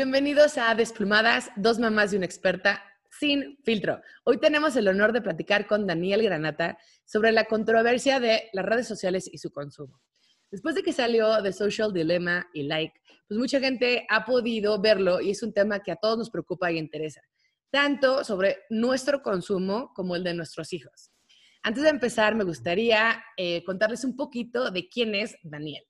bienvenidos a Desplumadas, dos mamás y una experta sin filtro. Hoy tenemos el honor de platicar con Daniel Granata sobre la controversia de las redes sociales y su consumo. Después de que salió de Social Dilemma y Like, pues mucha gente ha podido verlo y es un tema que a todos nos preocupa y interesa, tanto sobre nuestro consumo como el de nuestros hijos. Antes de empezar, me gustaría eh, contarles un poquito de quién es Daniel.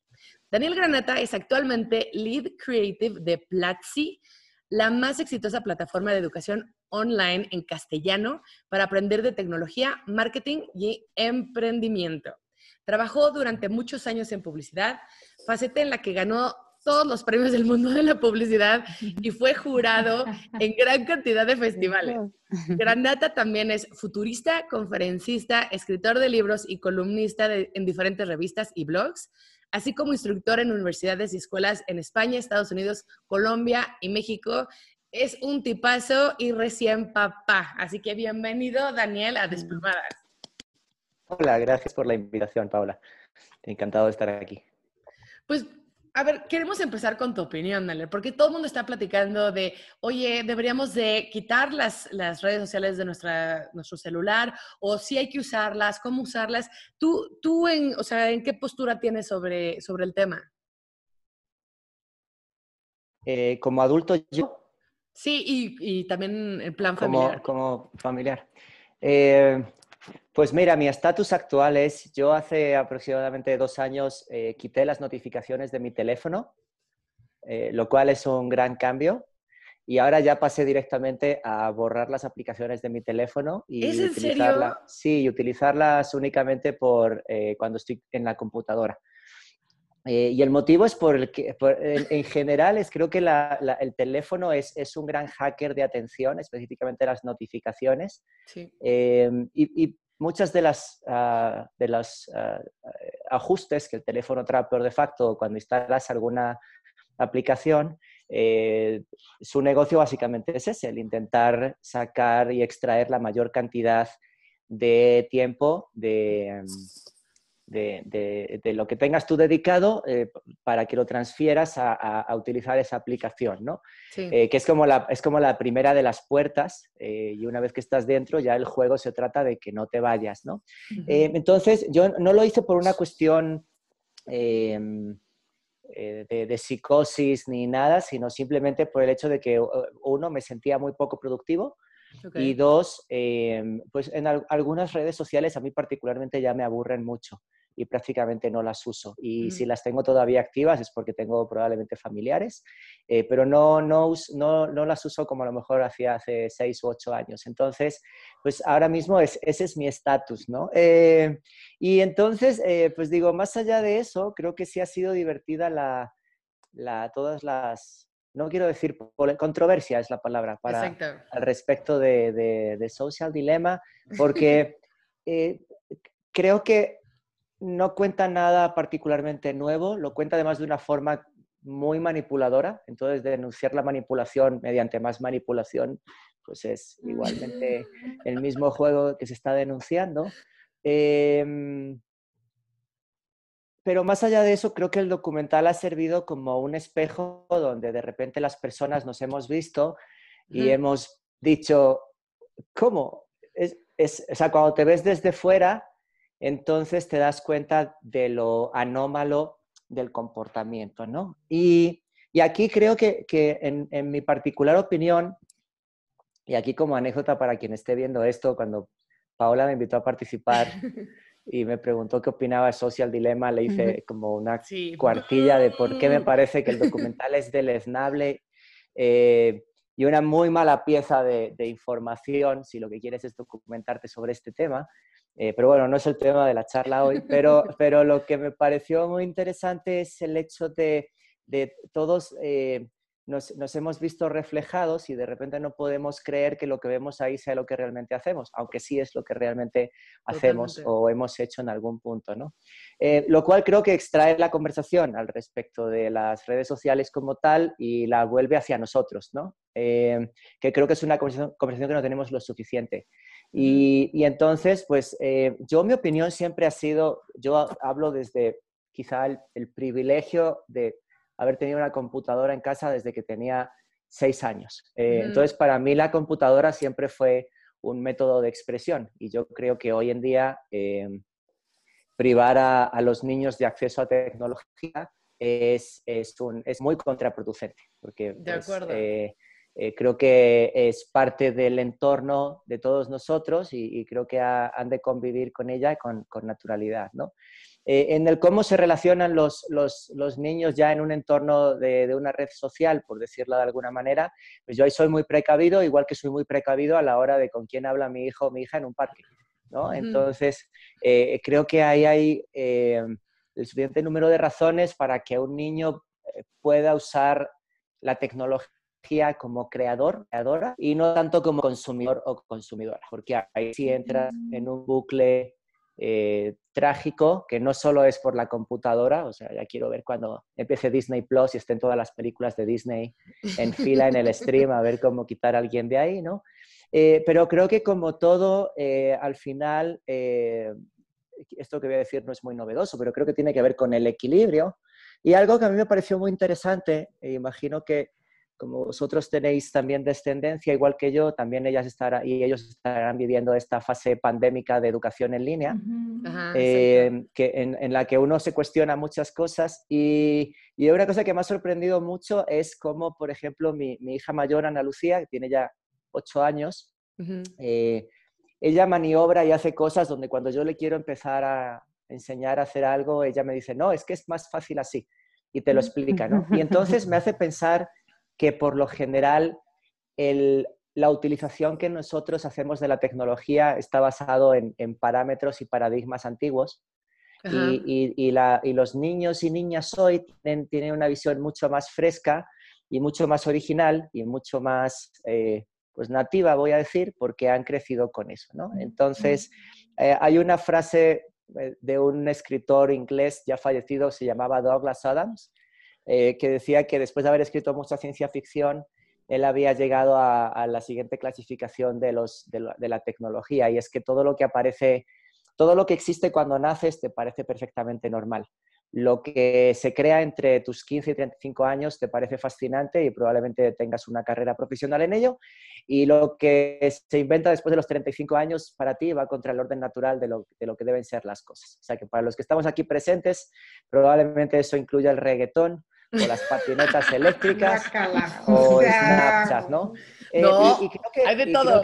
Daniel Granata es actualmente Lead Creative de Platzi, la más exitosa plataforma de educación online en castellano para aprender de tecnología, marketing y emprendimiento. Trabajó durante muchos años en publicidad, faceta en la que ganó todos los premios del mundo de la publicidad y fue jurado en gran cantidad de festivales. Granata también es futurista, conferencista, escritor de libros y columnista en diferentes revistas y blogs así como instructor en universidades y escuelas en España, Estados Unidos, Colombia y México. Es un tipazo y recién papá. Así que bienvenido, Daniel, a Desplumadas. Hola, gracias por la invitación, Paula. Encantado de estar aquí. Pues a ver, queremos empezar con tu opinión, Nale, porque todo el mundo está platicando de, oye, deberíamos de quitar las, las redes sociales de nuestra, nuestro celular, o si hay que usarlas, cómo usarlas. ¿Tú, tú en, o sea, en qué postura tienes sobre, sobre el tema? Eh, como adulto yo. Sí, y, y, también en plan familiar. Como, familiar. Eh, pues mira, mi estatus actual es, yo hace aproximadamente dos años eh, quité las notificaciones de mi teléfono, eh, lo cual es un gran cambio. Y ahora ya pasé directamente a borrar las aplicaciones de mi teléfono y ¿Es en serio? sí, y utilizarlas únicamente por eh, cuando estoy en la computadora. y el motivo es por el que, en, general, es creo que el teléfono es, es, un gran hacker de atención, específicamente las notificaciones. Sí. y, y, muchas de las ah, de los ah, ajustes que el teléfono trae por defecto cuando instalas alguna aplicación, eh, su negocio básicamente es ese, el intentar sacar y extraer la mayor cantidad de tiempo de, de, lo que tengas tú dedicado eh, para que lo transfieras a, utilizar esa aplicación, ¿no? Eh, que es como, la, es como la primera de las puertas eh, y una vez que estás dentro ya el juego se trata de que no te vayas, ¿no? entonces, yo no lo hice por una cuestión em, de, psicosis ni nada, sino simplemente por el hecho de que uno me sentía muy poco productivo. Y dos, em, pues en algunas redes sociales a mí particularmente ya me aburren mucho y prácticamente no las uso. Y si las tengo todavía activas es porque tengo probablemente familiares, eh, pero no, no, no, no, las uso como a lo mejor hacía hace seis u ocho años. Entonces, pues ahora mismo es, ese es mi estatus, ¿no? Eh, y entonces, eh, pues digo, más allá de eso, creo que sí ha sido divertida la, la todas las... No quiero decir controversia es la palabra para al respecto de, de, de Social Dilemma, porque creo que no cuenta nada particularmente nuevo, lo cuenta además de una forma muy manipuladora, entonces denunciar la manipulación mediante más manipulación, pues es igualmente el mismo juego que se está denunciando. Em, pero más allá de eso, creo que el documental ha servido como un espejo donde de repente las personas nos hemos visto y hemos dicho, ¿cómo? Es, es, o sea, cuando te ves desde fuera, entonces te das cuenta de lo anómalo del comportamiento, ¿no? Y, aquí creo que, en, mi particular opinión, y aquí como anécdota para quien esté viendo esto, cuando Paola me invitó a participar y me preguntó qué opinaba de Social Dilemma, le hice como una cuartilla de por qué me parece que el documental es deleznable eh, y una muy mala pieza de, de información si lo que quieres es documentarte sobre este tema. Eh, pero bueno, no es el tema de la charla hoy, pero, pero lo que me pareció muy interesante es el hecho de, de todos eh, nos, nos, hemos visto reflejados y de repente no podemos creer que lo que vemos ahí sea lo que realmente hacemos, aunque sí es lo que realmente hacemos o hemos hecho en algún punto, ¿no? Eh, lo cual creo que extrae la conversación al respecto de las redes sociales como tal y la vuelve hacia nosotros, ¿no? que creo que es una conversación, conversación que no tenemos lo suficiente. Y, entonces, pues eh, yo mi opinión siempre ha sido, yo hablo desde quizá el, privilegio de haber tenido una computadora en casa desde que tenía seis años. Eh, entonces, para mí la computadora siempre fue un método de expresión y yo creo que hoy en día eh, privar a, los niños de acceso a tecnología es, es, es muy contraproducente, porque pues, eh, creo que es parte del entorno de todos nosotros y, creo que han de convivir con ella con, con naturalidad. ¿no? Eh, en el cómo se relacionan los, niños ya en un entorno de, una red social, por decirlo de alguna manera, pues yo ahí soy muy precavido, igual que soy muy precavido a la hora de con quién habla mi hijo o mi hija en un parque. ¿no? Entonces, eh, creo que ahí hay eh, el suficiente número de razones para que un niño pueda usar la tecnología como creador, creadora, y no tanto como consumidor o consumidora, porque ahí sí entras en un bucle eh, trágico, que no solo es por la computadora, o sea, ya quiero ver cuando empiece Disney Plus y estén todas las películas de Disney en fila en el stream, a ver cómo quitar a alguien de ahí, ¿no? Eh, pero creo que como todo, eh, al final, esto que voy a decir no es muy novedoso, pero creo que tiene que ver con el equilibrio. Y algo que a mí me pareció muy interesante, e imagino que como vosotros tenéis también descendencia, igual que yo, también ellas estarán, y ellos estarán viviendo esta fase pandémica de educación en línea, eh, que en, la que uno se cuestiona muchas cosas. Y, y, una cosa que me ha sorprendido mucho es cómo, por ejemplo, mi, mi hija mayor, Ana Lucía, que tiene ya ocho años, eh, ella maniobra y hace cosas donde cuando yo le quiero empezar a enseñar a hacer algo, ella me dice, no, es que es más fácil así. Y te lo explica, ¿no? Y entonces me hace pensar que por lo general la utilización que nosotros hacemos de la tecnología está basado en, parámetros y paradigmas antiguos. Y, los niños y niñas hoy tienen, una visión mucho más fresca y mucho más original y mucho más eh, pues nativa, voy a decir, porque han crecido con eso. Entonces, eh, hay una frase eh, de un escritor inglés ya fallecido, se llamaba Douglas Adams, eh, que decía que después de haber escrito mucha ciencia ficción, él había llegado a, la siguiente clasificación de, los, de, la, tecnología, y es que todo lo que aparece, todo lo que existe cuando naces te parece perfectamente normal. Lo que se crea entre tus 15 y 35 años te parece fascinante y probablemente tengas una carrera profesional en ello. Y lo que se inventa después de los 35 años para ti va contra el orden natural de lo, de lo que deben ser las cosas. O sea que para los que estamos aquí presentes, probablemente eso incluya el reggaetón, o las patinetas eléctricas o Snapchat, ¿no? Eh, no, hay de todo.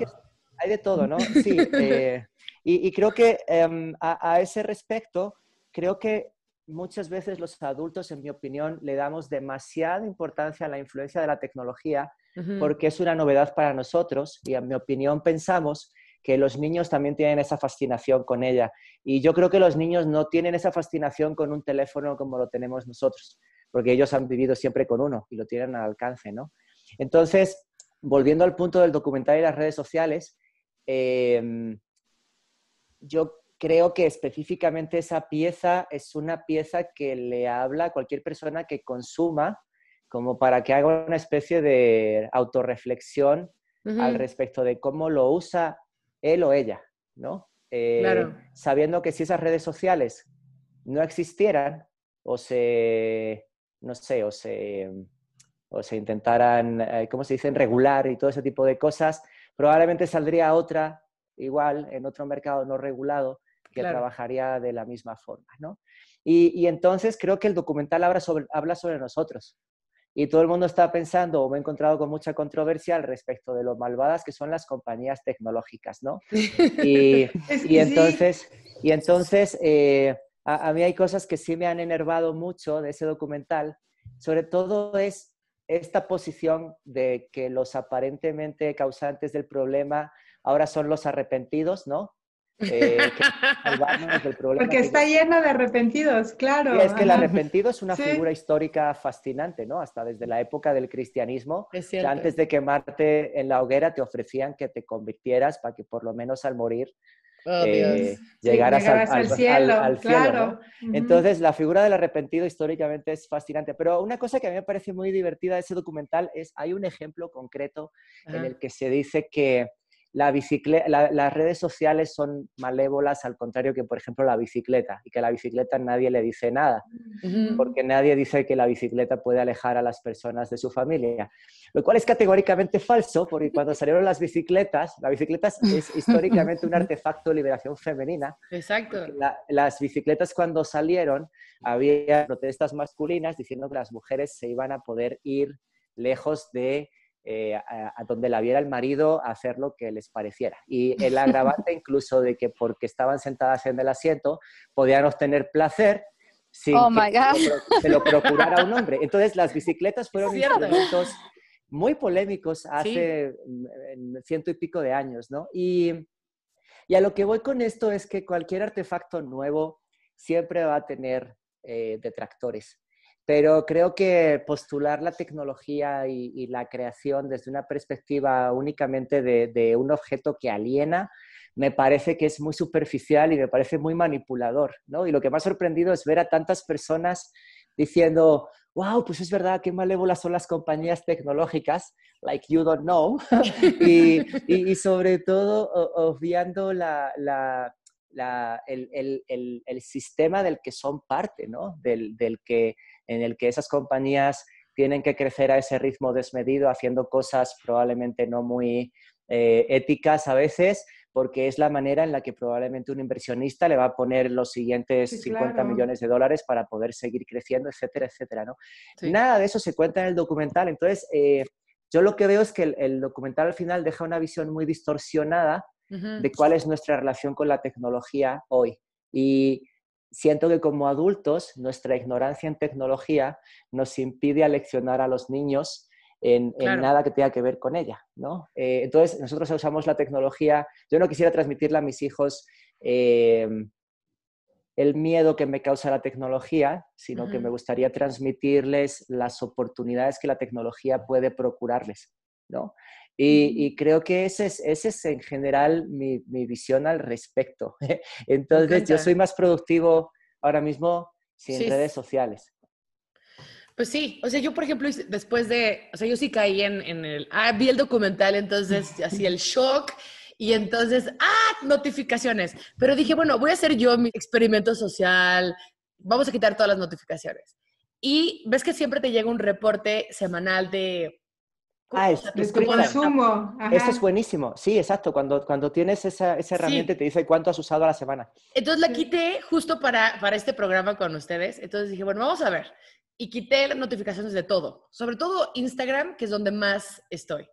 hay de todo, ¿no? Sí. Eh, y, creo que em, a, ese respecto, creo que muchas veces los adultos, en mi opinión, le damos demasiada importancia a la influencia de la tecnología porque es una novedad para nosotros y en mi opinión pensamos que los niños también tienen esa fascinación con ella. Y yo creo que los niños no tienen esa fascinación con un teléfono como lo tenemos nosotros porque ellos han vivido siempre con uno y lo tienen al alcance, ¿no? Entonces, volviendo al punto del documental y las redes sociales, em, yo creo que específicamente esa pieza es una pieza que le habla a cualquier persona que consuma como para que haga una especie de autorreflexión al respecto de cómo lo usa él o ella, ¿no? Eh, sabiendo que si esas redes sociales no existieran o se no sé, o se, o se intentaran, eh, ¿cómo se dicen?, regular y todo ese tipo de cosas, probablemente saldría otra igual en otro mercado no regulado que trabajaría de la misma forma, ¿no? Y, entonces creo que el documental habla sobre, habla sobre nosotros. Y todo el mundo está pensando, o me he encontrado con mucha controversia al respecto de lo malvadas que son las compañías tecnológicas, ¿no? Y, y entonces, y entonces eh, a, mí hay cosas que sí me han enervado mucho de ese documental, sobre todo es esta posición de que los aparentemente causantes del problema ahora son los arrepentidos, ¿no? Eh, Porque está lleno de arrepentidos, claro. es que el arrepentido es una figura histórica fascinante, ¿no? Hasta desde la época del cristianismo, antes de quemarte en la hoguera te ofrecían que te convirtieras para que por lo menos al morir Oh, eh, llegarás al, cielo. claro. Entonces, la figura del arrepentido históricamente es fascinante. Pero una cosa que a mí me parece muy divertida de ese documental es, hay un ejemplo concreto en el que se dice que la bicicleta, las redes sociales son malévolas al contrario que, por ejemplo, la bicicleta, y que a la bicicleta nadie le dice nada, porque nadie dice que la bicicleta puede alejar a las personas de su familia, lo cual es categóricamente falso, porque cuando salieron las bicicletas, la bicicleta es históricamente un artefacto de liberación femenina. Exacto. las bicicletas cuando salieron, había protestas masculinas diciendo que las mujeres se iban a poder ir lejos de eh, a, donde la viera el marido hacer lo que les pareciera. Y el agravante incluso de que porque estaban sentadas en el asiento podían obtener placer sin oh que se lo procurara un hombre. Entonces las bicicletas fueron instrumentos muy polémicos hace mm, ciento y pico de años, ¿no? Y, y, a lo que voy con esto es que cualquier artefacto nuevo siempre va a tener eh, detractores. Pero creo que postular la tecnología y, la creación desde una perspectiva únicamente de, un objeto que aliena, me parece que es muy superficial y me parece muy manipulador, ¿no? Y lo que me ha sorprendido es ver a tantas personas diciendo, wow, pues es verdad, qué malévolas son las compañías tecnológicas, like you don't know, y, sobre todo obviando el, sistema del que son parte, ¿no? Del que en el que esas compañías tienen que crecer a ese ritmo desmedido, haciendo cosas probablemente no muy eh, éticas a veces, porque es la manera en la que probablemente un inversionista le va a poner los siguientes 50 millones de dólares para poder seguir creciendo, etcétera, etcétera, ¿no? Nada de eso se cuenta en el documental. Entonces, eh, yo lo que veo es que el, documental al final deja una visión muy distorsionada de cuál es nuestra relación con la tecnología hoy. Y siento que como adultos nuestra ignorancia en tecnología nos impide aleccionar a los niños en, nada que tenga que ver con ella, ¿no? Eh, entonces, nosotros usamos la tecnología, yo no quisiera transmitirle a mis hijos eh, el miedo que me causa la tecnología, sino que me gustaría transmitirles las oportunidades que la tecnología puede procurarles, ¿no? Y, creo que esa es, ese es en general mi, mi visión al respecto. Entonces, yo soy más productivo ahora mismo sin redes sociales. Pues sí, o sea, yo por ejemplo, después de, o sea, yo sí caí en, en el, ah, vi el documental, entonces, así el shock, y entonces, ah, notificaciones. Pero dije, bueno, voy a hacer yo mi experimento social, vamos a quitar todas las notificaciones. Y ves que siempre te llega un reporte semanal de Ah, es, consumo. Eso es buenísimo. Sí, exacto. Cuando, cuando tienes esa, esa herramienta te dice cuánto has usado a la semana. Entonces la quité justo para, para este programa con ustedes. Entonces dije, bueno, vamos a ver. Y quité las notificaciones de todo. Sobre todo Instagram, que es donde más estoy.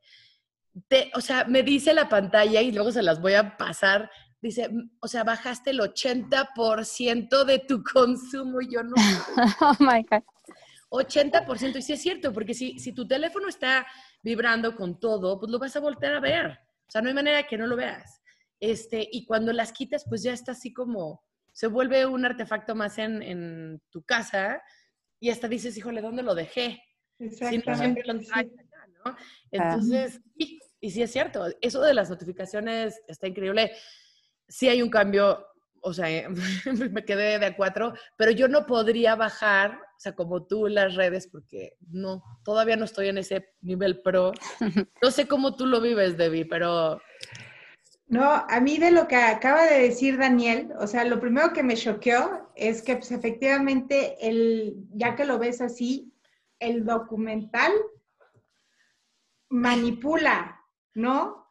Te, o sea, me dice la pantalla y luego se las voy a pasar. Dice, o sea, bajaste el 80% de tu consumo. Y yo no. oh my God. 80%. Y sí es cierto, porque si, si tu teléfono está vibrando con todo, pues lo vas a volver a ver. O sea, no hay manera que no lo veas. Este, y cuando las quitas, pues ya está así como, se vuelve un artefacto más en, en tu casa y hasta dices, híjole, ¿dónde lo dejé? Exactamente. lo ¿no? Entonces, y, y sí es cierto, eso de las notificaciones está increíble. Sí hay un cambio o sea, me quedé de a cuatro, pero yo no podría bajar, o sea, como tú las redes, porque no, todavía no estoy en ese nivel pro. No sé cómo tú lo vives, Debbie, pero... No, a mí de lo que acaba de decir Daniel, o sea, lo primero que me choqueó es que pues, efectivamente, el, ya que lo ves así, el documental manipula, ¿no?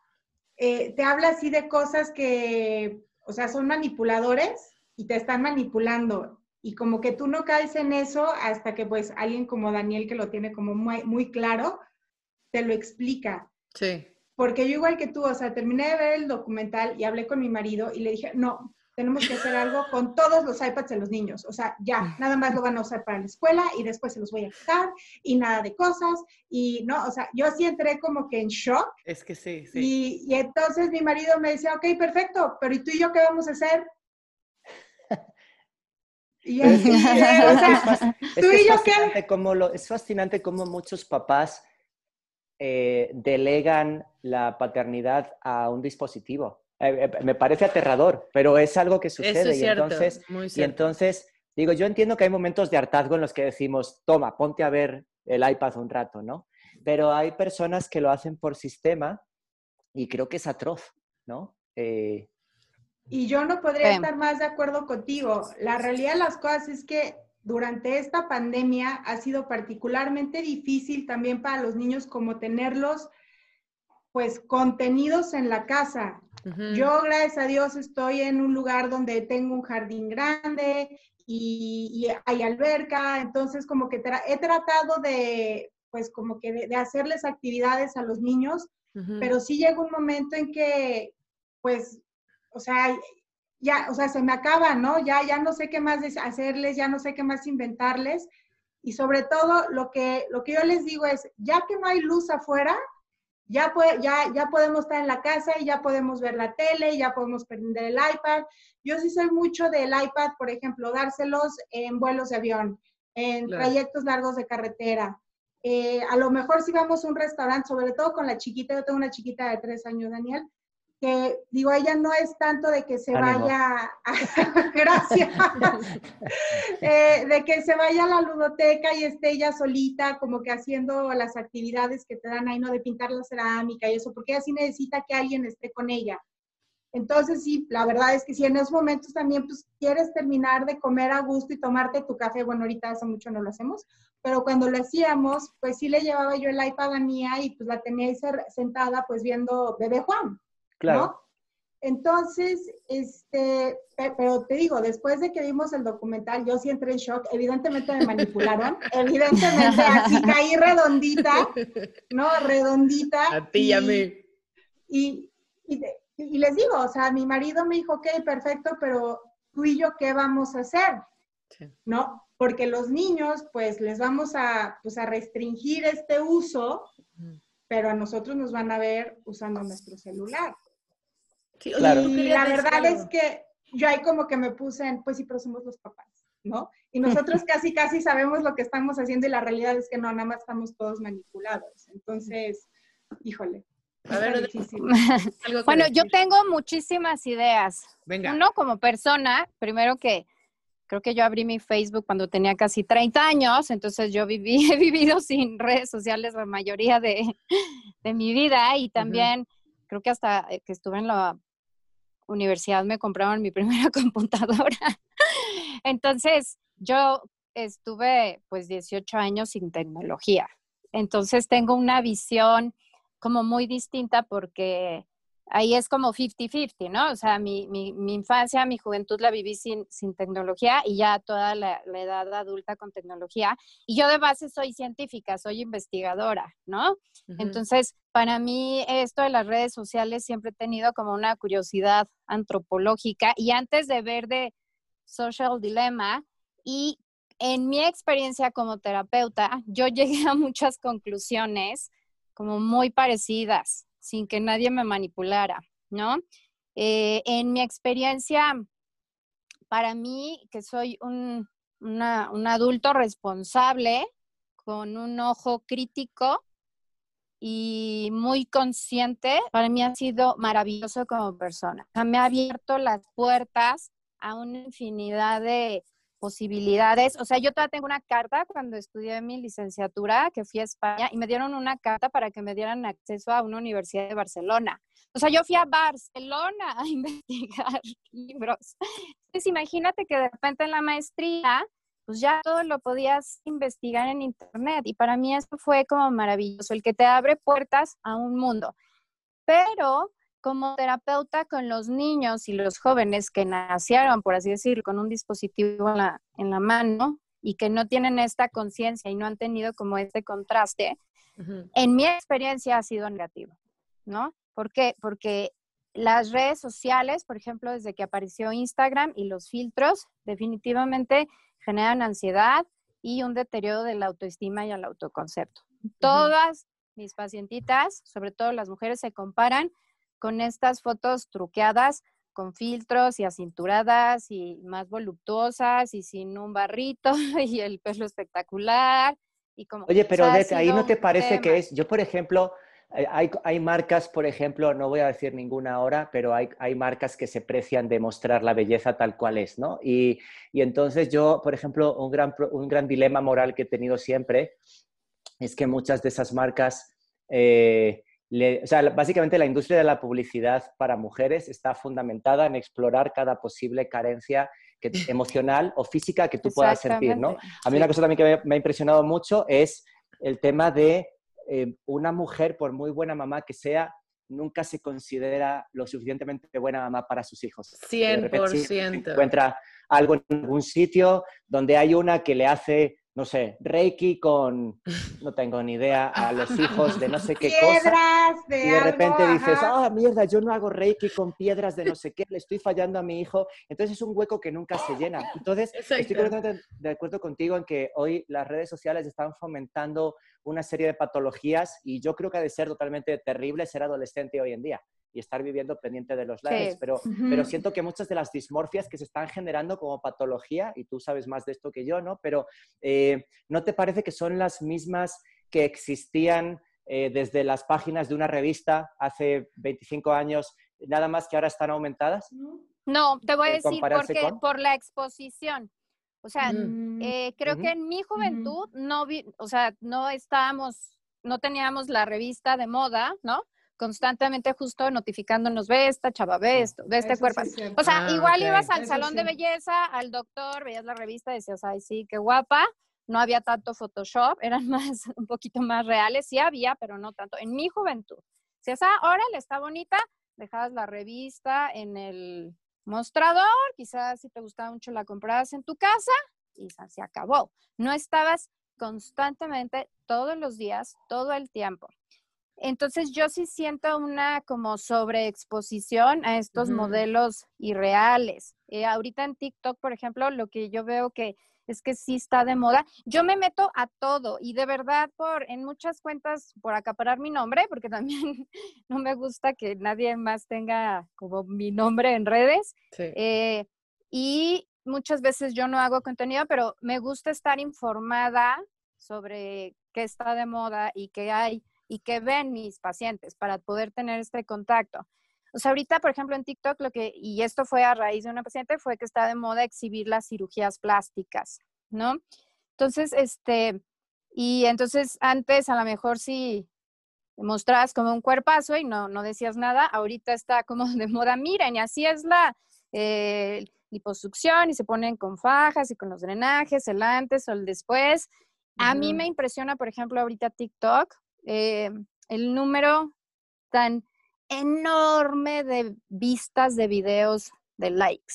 Eh, te habla así de cosas que o sea, son manipuladores y te están manipulando. Y como que tú no caes en eso hasta que pues alguien como Daniel, que lo tiene como muy, muy claro, te lo explica. Sí. Porque yo igual que tú, o sea, terminé de ver el documental y hablé con mi marido y le dije, no, tenemos que hacer algo con todos los iPads de los niños. O sea, ya, nada más lo van a usar para la escuela y después se los voy a quitar y nada de cosas. Y no, o sea, yo sí entré como que en shock. Es que sí, sí. Y, entonces mi marido me decía, ok, perfecto, pero ¿y tú y yo qué vamos a hacer? Y es, o sea, ¿tú y yo qué? Como lo, es fascinante cómo muchos papás eh, delegan la paternidad a un dispositivo. Eh, eh, me parece aterrador, pero es algo que sucede. y, entonces, y entonces, digo, yo entiendo que hay momentos de hartazgo en los que decimos, toma, ponte a ver el iPad un rato, ¿no? Pero hay personas que lo hacen por sistema y creo que es atroz. ¿no? Eh, y yo no podría estar más de acuerdo contigo. La realidad de las cosas es que durante esta pandemia ha sido particularmente difícil también para los niños como tenerlos pues contenidos en la casa. Yo, gracias a Dios, estoy en un lugar donde tengo un jardín grande y, hay alberca, entonces como que he tratado de, pues como que de, hacerles actividades a los niños, pero sí llega un momento en que, pues, o sea, ya, o sea, se me acaba, ¿no? Ya, ya no sé qué más hacerles, ya no sé qué más inventarles. Y sobre todo, lo que, lo que yo les digo es, ya que no hay luz afuera, ya, ya, ya podemos estar en la casa y ya podemos ver la tele, ya podemos prender el iPad. Yo sí soy mucho del iPad, por ejemplo, dárselos en vuelos de avión, en trayectos largos de carretera. Eh, a lo mejor si vamos a un restaurante, sobre todo con la chiquita, yo tengo una chiquita de tres años, Daniel, que digo, ella no es tanto de que se vaya, gracias, eh, de que se vaya a la ludoteca y esté ella solita, como que haciendo las actividades que te dan ahí, ¿no? De pintar la cerámica y eso, porque ella sí necesita que alguien esté con ella. Entonces, sí, la verdad es que si en esos momentos también pues quieres terminar de comer a gusto y tomarte tu café, bueno, ahorita hace mucho no lo hacemos, pero cuando lo hacíamos, pues sí le llevaba yo el iPad a Mía y pues la tenía ahí sentada pues viendo Bebé Juan. Claro. Entonces, este, pero te digo, después de que vimos el documental, yo sí entré en shock. Evidentemente me manipularon. Evidentemente, así caí redondita, ¿no? Redondita. A ti y, a mí. Y, y, les digo, o sea, mi marido me dijo, ok, perfecto, pero tú y yo, ¿qué vamos a hacer? ¿No? Porque los niños, pues, les vamos a, pues, a restringir este uso, pero a nosotros nos van a ver usando nuestro celular. Y la verdad es que yo ahí como que me puse en, pues sí, pero somos los papás, ¿no? Y nosotros casi, casi sabemos lo que estamos haciendo y la realidad es que no, nada más estamos todos manipulados. Entonces, híjole. A ver, bueno, yo tengo muchísimas ideas. Venga. Uno como persona, primero que creo que yo abrí mi Facebook cuando tenía casi 30 años, entonces yo viví, he vivido sin redes sociales la mayoría de, de mi vida y también creo que hasta eh, que estuve en la universidad me compraron mi primera computadora. Entonces, yo estuve pues 18 años sin tecnología. Entonces, tengo una visión como muy distinta porque ahí es como 50-50, ¿no? O sea, mi, mi, mi, infancia, mi juventud la viví sin, sin tecnología y ya toda la, edad adulta con tecnología. Y yo de base soy científica, soy investigadora, ¿no? Entonces, para mí esto de las redes sociales siempre he tenido como una curiosidad antropológica y antes de ver de Social Dilemma y en mi experiencia como terapeuta, yo llegué a muchas conclusiones como muy parecidas sin que nadie me manipulara, ¿no? Eh, en mi experiencia, para mí, que soy un, un adulto responsable, con un ojo crítico y muy consciente, para mí ha sido maravilloso como persona. me ha abierto las puertas a una infinidad de posibilidades. O sea, yo todavía tengo una carta cuando estudié mi licenciatura, que fui a España, y me dieron una carta para que me dieran acceso a una universidad de Barcelona. O sea, yo fui a Barcelona a investigar libros. Entonces, imagínate que de repente en la maestría, pues ya todo lo podías investigar en Internet. Y para mí eso fue como maravilloso, el que te abre puertas a un mundo. Pero como terapeuta con los niños y los jóvenes que nacieron, por así decirlo, con un dispositivo en la, en la mano y que no tienen esta conciencia y no han tenido como este contraste, en mi experiencia ha sido negativo, ¿no? ¿Por qué? Porque las redes sociales, por ejemplo, desde que apareció Instagram y los filtros, definitivamente generan ansiedad y un deterioro de la autoestima y el autoconcepto. Todas mis pacientitas, sobre todo las mujeres, se comparan con estas fotos truqueadas con filtros y acinturadas y más voluptuosas y sin un barrito y el pelo espectacular. Y como, Oye, pero ahí no te parece que es, yo por ejemplo, eh, hay, hay, marcas, por ejemplo, no voy a decir ninguna ahora, pero hay, hay, marcas que se precian de mostrar la belleza tal cual es, ¿no? Y, y entonces yo, por ejemplo, un gran, un gran dilema moral que he tenido siempre es que muchas de esas marcas... Eh, o sea, básicamente la industria de la publicidad para mujeres está fundamentada en explorar cada posible carencia emocional o física que tú puedas sentir, ¿no? A mí una cosa también que me, ha impresionado mucho es el tema de eh, una mujer, por muy buena mamá que sea, nunca se considera lo suficientemente buena mamá para sus hijos. 100%. encuentra algo en algún sitio donde hay una que le hace no sé, Reiki con, no tengo ni idea, a los hijos de no sé qué piedras, De y de repente dices, ah, mierda, yo no hago Reiki con piedras de no sé qué, le estoy fallando a mi hijo. Entonces es un hueco que nunca se llena. Entonces, estoy completamente de acuerdo contigo en que hoy las redes sociales están fomentando una serie de patologías y yo creo que ha de ser totalmente terrible ser adolescente hoy en día y estar viviendo pendiente de los likes. Pero, pero siento que muchas de las dismorfias que se están generando como patología, y tú sabes más de esto que yo, ¿no? Pero eh, ¿no te parece que son las mismas que existían eh, desde las páginas de una revista hace 25 años, nada más que ahora están aumentadas? No, te voy a decir porque por la exposición. O sea, mm. eh, creo que en mi juventud no vi, o sea, no estábamos, no teníamos la revista de moda, ¿no? Constantemente justo notificándonos, ve esta chava, ve esto, ve este cuerpo. o sea, ah, igual ibas al salón de belleza, al doctor, veías la revista y decías, ay, sí, qué guapa. No había tanto Photoshop, eran más, un poquito más reales, sí había, pero no tanto. En mi juventud, si esa, ah, le está bonita, dejabas la revista en el mostrador, quizás si te gustaba mucho la comprabas en tu casa y se acabó. No estabas constantemente todos los días, todo el tiempo. Entonces yo sí siento una como sobreexposición a estos modelos irreales. Eh, ahorita en TikTok, por ejemplo, lo que yo veo que es que sí está de moda. Yo me meto a todo y de verdad por en muchas cuentas por acaparar mi nombre, porque también no me gusta que nadie más tenga como mi nombre en redes. Eh, y muchas veces yo no hago contenido, pero me gusta estar informada sobre qué está de moda y qué hay y que ven mis pacientes para poder tener este contacto. O sea, ahorita, por ejemplo, en TikTok, lo que, y esto fue a raíz de una paciente, fue que está de moda exhibir las cirugías plásticas, ¿no? Entonces, este, y entonces antes a lo mejor sí mostrabas como un cuerpazo y no, no decías nada, ahorita está como de moda, miren, y así es la eh, liposucción y se ponen con fajas y con los drenajes, el antes o el después. A mí me impresiona, por ejemplo, ahorita TikTok, eh, el número tan enorme de vistas de videos de likes.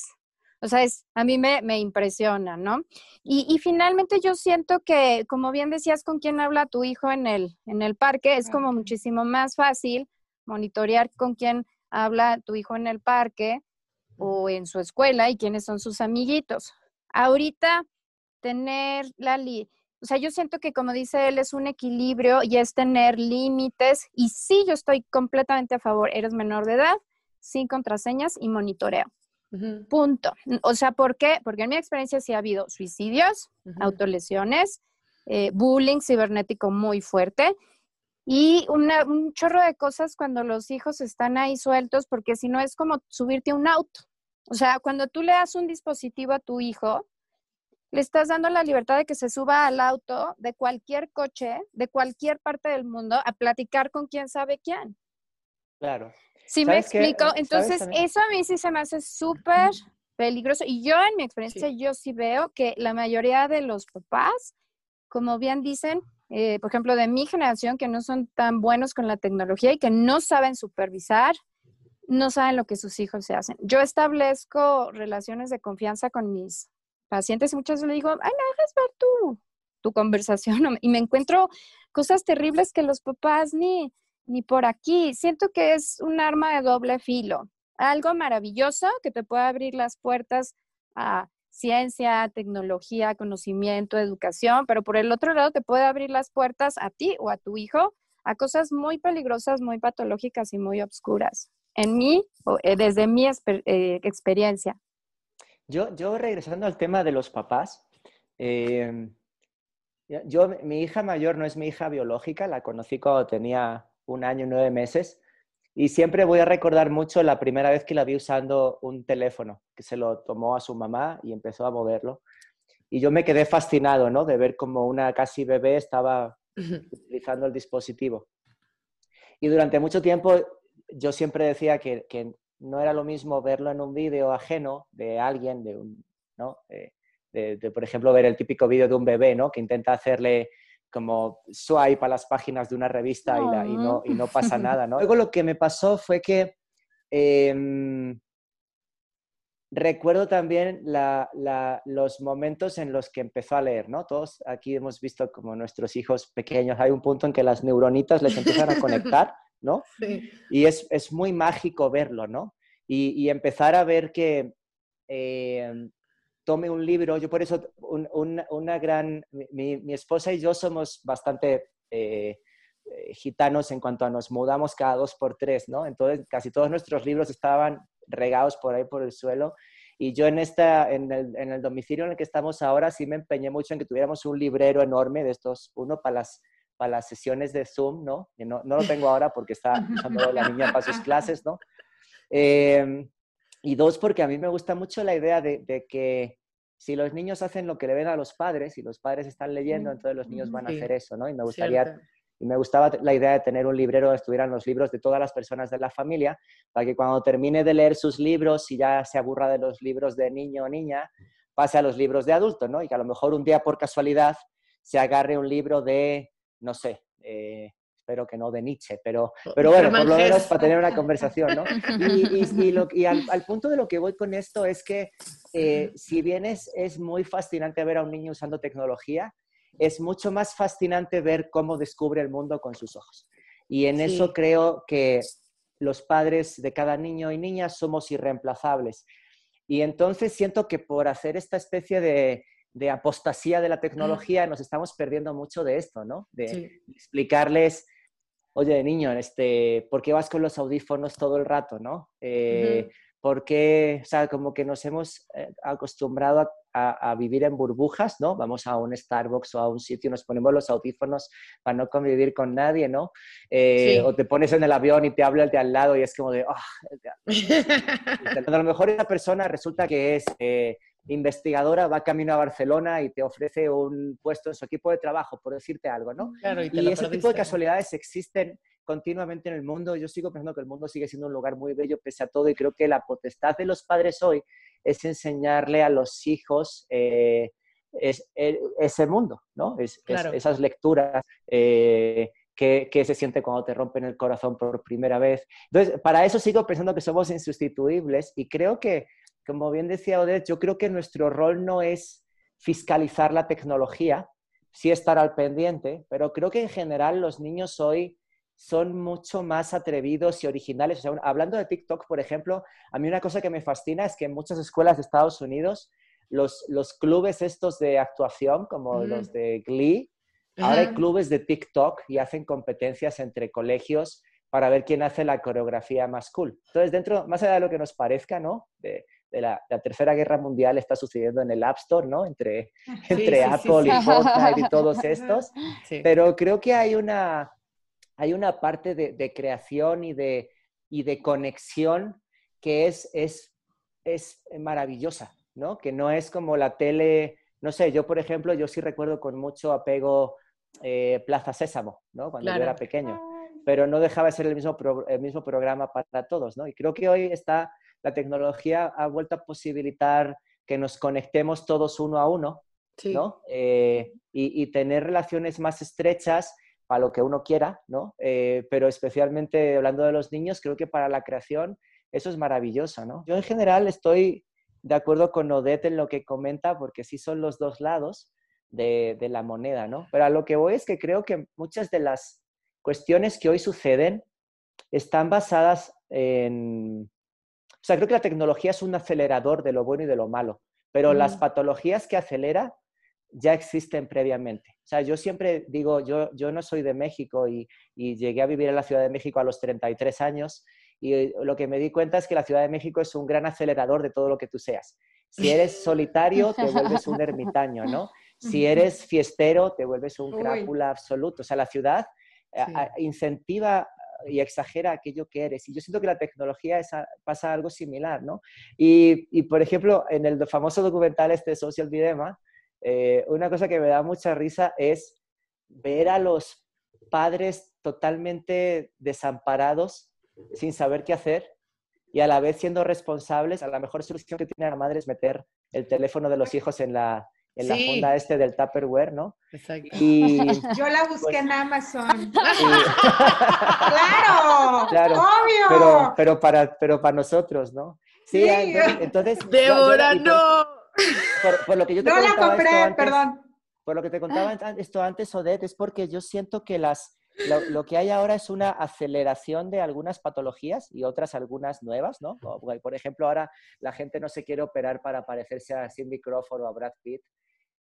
O sea, es, a mí me, me impresiona, ¿no? Y, finalmente yo siento que, como bien decías, con quién habla tu hijo en el, en el parque, es como muchísimo más fácil monitorear con quién habla tu hijo en el parque o en su escuela y quiénes son sus amiguitos. Ahorita, tener la, o sea, yo siento que como dice él, es un equilibrio y es tener límites. Y sí, yo estoy completamente a favor. Eres menor de edad, sin contraseñas y monitoreo. Punto. O sea, ¿por qué? Porque en mi experiencia sí ha habido suicidios, autolesiones, eh, bullying cibernético muy fuerte y un chorro de cosas cuando los hijos están ahí sueltos, porque si no es como subirte a un auto. O sea, cuando tú le das un dispositivo a tu hijo, le estás dando la libertad de que se suba al auto de cualquier coche, de cualquier parte del mundo, a platicar con quién sabe quién. Claro. ¿Sí me explico? Entonces, eso a mí sí se me hace súper peligroso. Y yo, en mi experiencia, yo sí veo que la mayoría de los papás, como bien dicen, eh, por ejemplo, de mi generación, que no son tan buenos con la tecnología y que no saben supervisar, no saben lo que sus hijos se hacen. Yo establezco relaciones de confianza con mis pacientes muchas veces le digo, ay, me dejas ver tu, tu conversación y me encuentro cosas terribles que los papás ni, ni por aquí. Siento que es un arma de doble filo, algo maravilloso que te puede abrir las puertas a ciencia, tecnología, conocimiento, educación, pero por el otro lado te puede abrir las puertas a ti o a tu hijo a cosas muy peligrosas, muy patológicas y muy obscuras. En mí, eh, desde mi eh, experiencia. Yo, yo regresando al tema de los papás, em, yo, mi hija mayor no es mi hija biológica, la conocí cuando tenía un año y nueve meses, y siempre voy a recordar mucho la primera vez que la vi usando un teléfono, que se lo tomó a su mamá y empezó a moverlo. Y yo me quedé fascinado, ¿no? De ver cómo una casi bebé estaba utilizando el dispositivo. Y durante mucho tiempo yo siempre decía que, que no era lo mismo verlo en un vídeo ajeno de alguien, de un, ¿no? Eh, de, por ejemplo, ver el típico vídeo de un bebé, ¿no? Que intenta hacerle como swipe a las páginas de una revista y, no, y, no, pasa nada, ¿no? Luego lo que me pasó fue que em, recuerdo también los momentos en los que empezó a leer, ¿no? Todos aquí hemos visto como nuestros hijos pequeños, hay un punto en que las neuronitas les empiezan a conectar, ¿no? Y es, es, muy mágico verlo, ¿no? Y, y empezar a ver que em, tome un libro, yo por eso una gran, mi, esposa y yo somos bastante eh, eh, gitanos en cuanto a nos mudamos cada dos por tres, ¿no? Entonces casi todos nuestros libros estaban regados por ahí por el suelo y yo en, esta, en, el, en el domicilio en el que estamos ahora sí me empeñé mucho en que tuviéramos un librero enorme de estos, uno para las, para las sesiones de Zoom, ¿no? no, no, lo tengo ahora porque está usando la niña para sus clases, ¿no? Eh, y dos, porque a mí me gusta mucho la idea de, que si los niños hacen lo que le ven a los padres y los padres están leyendo, entonces los niños van a hacer eso, ¿no? Y me gustaría, y me gustaba la idea de tener un librero donde estuvieran los libros de todas las personas de la familia, para que cuando termine de leer sus libros y ya se aburra de los libros de niño o niña, pase a los libros de adulto, ¿no? Y que a lo mejor un día por casualidad se agarre un libro de, no sé, eh, espero que no de Nietzsche, pero, pero bueno, por lo menos para tener una conversación, ¿no? Y, al, punto de lo que voy con esto es que eh, si bien es, es muy fascinante ver a un niño usando tecnología, es mucho más fascinante ver cómo descubre el mundo con sus ojos. Y en eso creo que los padres de cada niño y niña somos irreemplazables. Y entonces siento que por hacer esta especie de, de apostasía de la tecnología nos estamos perdiendo mucho de esto, ¿no? De explicarles oye, niño, este, ¿por qué vas con los audífonos todo el rato, no? Eh, Porque, o sea, como que nos hemos eh, acostumbrado a, vivir en burbujas, ¿no? Vamos a un Starbucks o a un sitio y nos ponemos los audífonos para no convivir con nadie, ¿no? Eh, o te pones en el avión y te habla el de al lado y es como de, oh, a lo mejor esa persona resulta que es investigadora va camino a Barcelona y te ofrece un puesto en su equipo de trabajo, por decirte algo, ¿no? y, ese tipo de casualidades existen continuamente en el mundo. Yo sigo pensando que el mundo sigue siendo un lugar muy bello pese a todo y creo que la potestad de los padres hoy es enseñarle a los hijos eh, ese mundo, ¿no? Es, esas lecturas. Eh, que, que, se siente cuando te rompen el corazón por primera vez. Entonces, para eso sigo pensando que somos insustituibles y creo que como bien decía Odette, yo creo que nuestro rol no es fiscalizar la tecnología, sí estar al pendiente, pero creo que en general los niños hoy son mucho más atrevidos y originales. hablando de TikTok, por ejemplo, a mí una cosa que me fascina es que en muchas escuelas de Estados Unidos, los, los clubes estos de actuación, como los de Glee, ahora hay clubes de TikTok y hacen competencias entre colegios para ver quién hace la coreografía más cool. Entonces, dentro, más allá de lo que nos parezca, ¿no? De, de la, Tercera Guerra Mundial está sucediendo en el App Store, ¿no? Entre, entre Apple y Fortnite y todos estos. Pero creo que hay una, hay una parte de, creación y de, y de conexión que es, es, es maravillosa, ¿no? Que no es como la tele, no sé, yo por ejemplo, yo sí recuerdo con mucho apego eh, Plaza Sésamo, ¿no? Cuando yo era pequeño, pero no dejaba de ser el mismo, el mismo programa para todos, ¿no? Y creo que hoy está la tecnología ha vuelto a posibilitar que nos conectemos todos uno a uno, ¿no? Eh, y, tener relaciones más estrechas para lo que uno quiera, ¿no? Eh, pero especialmente hablando de los niños, creo que para la creación eso es maravilloso, ¿no? Yo en general estoy de acuerdo con Odette en lo que comenta, porque sí son los dos lados de, de la moneda, ¿no? Pero a lo que voy es que creo que muchas de las cuestiones que hoy suceden están basadas en, sea, creo que la tecnología es un acelerador de lo bueno y de lo malo, pero las patologías que acelera ya existen previamente. O sea, yo siempre digo, yo, yo no soy de México y, llegué a vivir en la Ciudad de México a los 33 años y lo que me di cuenta es que la Ciudad de México es un gran acelerador de todo lo que tú seas. Si eres solitario, te vuelves un ermitaño, ¿no? Si eres fiestero, te vuelves un crápula absoluto. O sea, la ciudad eh, incentiva y exagera aquello que eres. Y yo siento que la tecnología pasa algo similar, ¿no? Y, por ejemplo, en el famoso documental este Social Dilemma, eh, una cosa que me da mucha risa es ver a los padres totalmente desamparados, sin saber qué hacer y a la vez siendo responsables. A la mejor solución que tiene la madre es meter el teléfono de los hijos en la, en la funda este del Tupperware, ¿no? Exacto. Y, Yo la busqué pues en Amazon. claro, obvio. Pero, pero, para, pero para nosotros, ¿no? Sí, entonces... entonces Débora, no. Por, lo que yo te no la compré, perdón. Por lo que te contaba esto antes, Odette, es porque yo siento que las, lo, que hay ahora es una aceleración de algunas patologías y otras algunas nuevas, ¿no? Por ejemplo, ahora la gente no se quiere operar para parecerse a Cindy Crawford o a Brad Pitt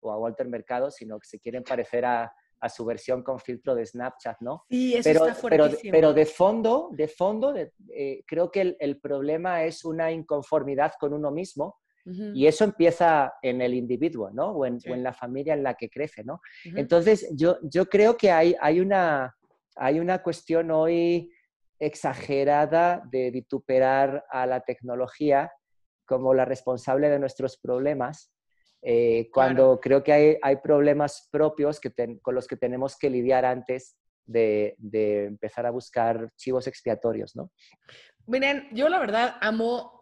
o a Walter Mercado, sino que se quieren parecer a, su versión con filtro de Snapchat, ¿no? Sí, eso pero, está pero, pero, de fondo, de fondo, eh, creo que el, problema es una inconformidad con uno mismo y eso empieza en el individuo, ¿no? O en, la familia en la que crece, ¿no? Entonces, yo, yo creo que hay, hay, una, hay una cuestión hoy exagerada de vituperar a la tecnología como la responsable de nuestros problemas eh, cuando creo que hay, hay, problemas propios que con los que tenemos que lidiar antes de, de, empezar a buscar chivos expiatorios, ¿no? Miren, yo la verdad amo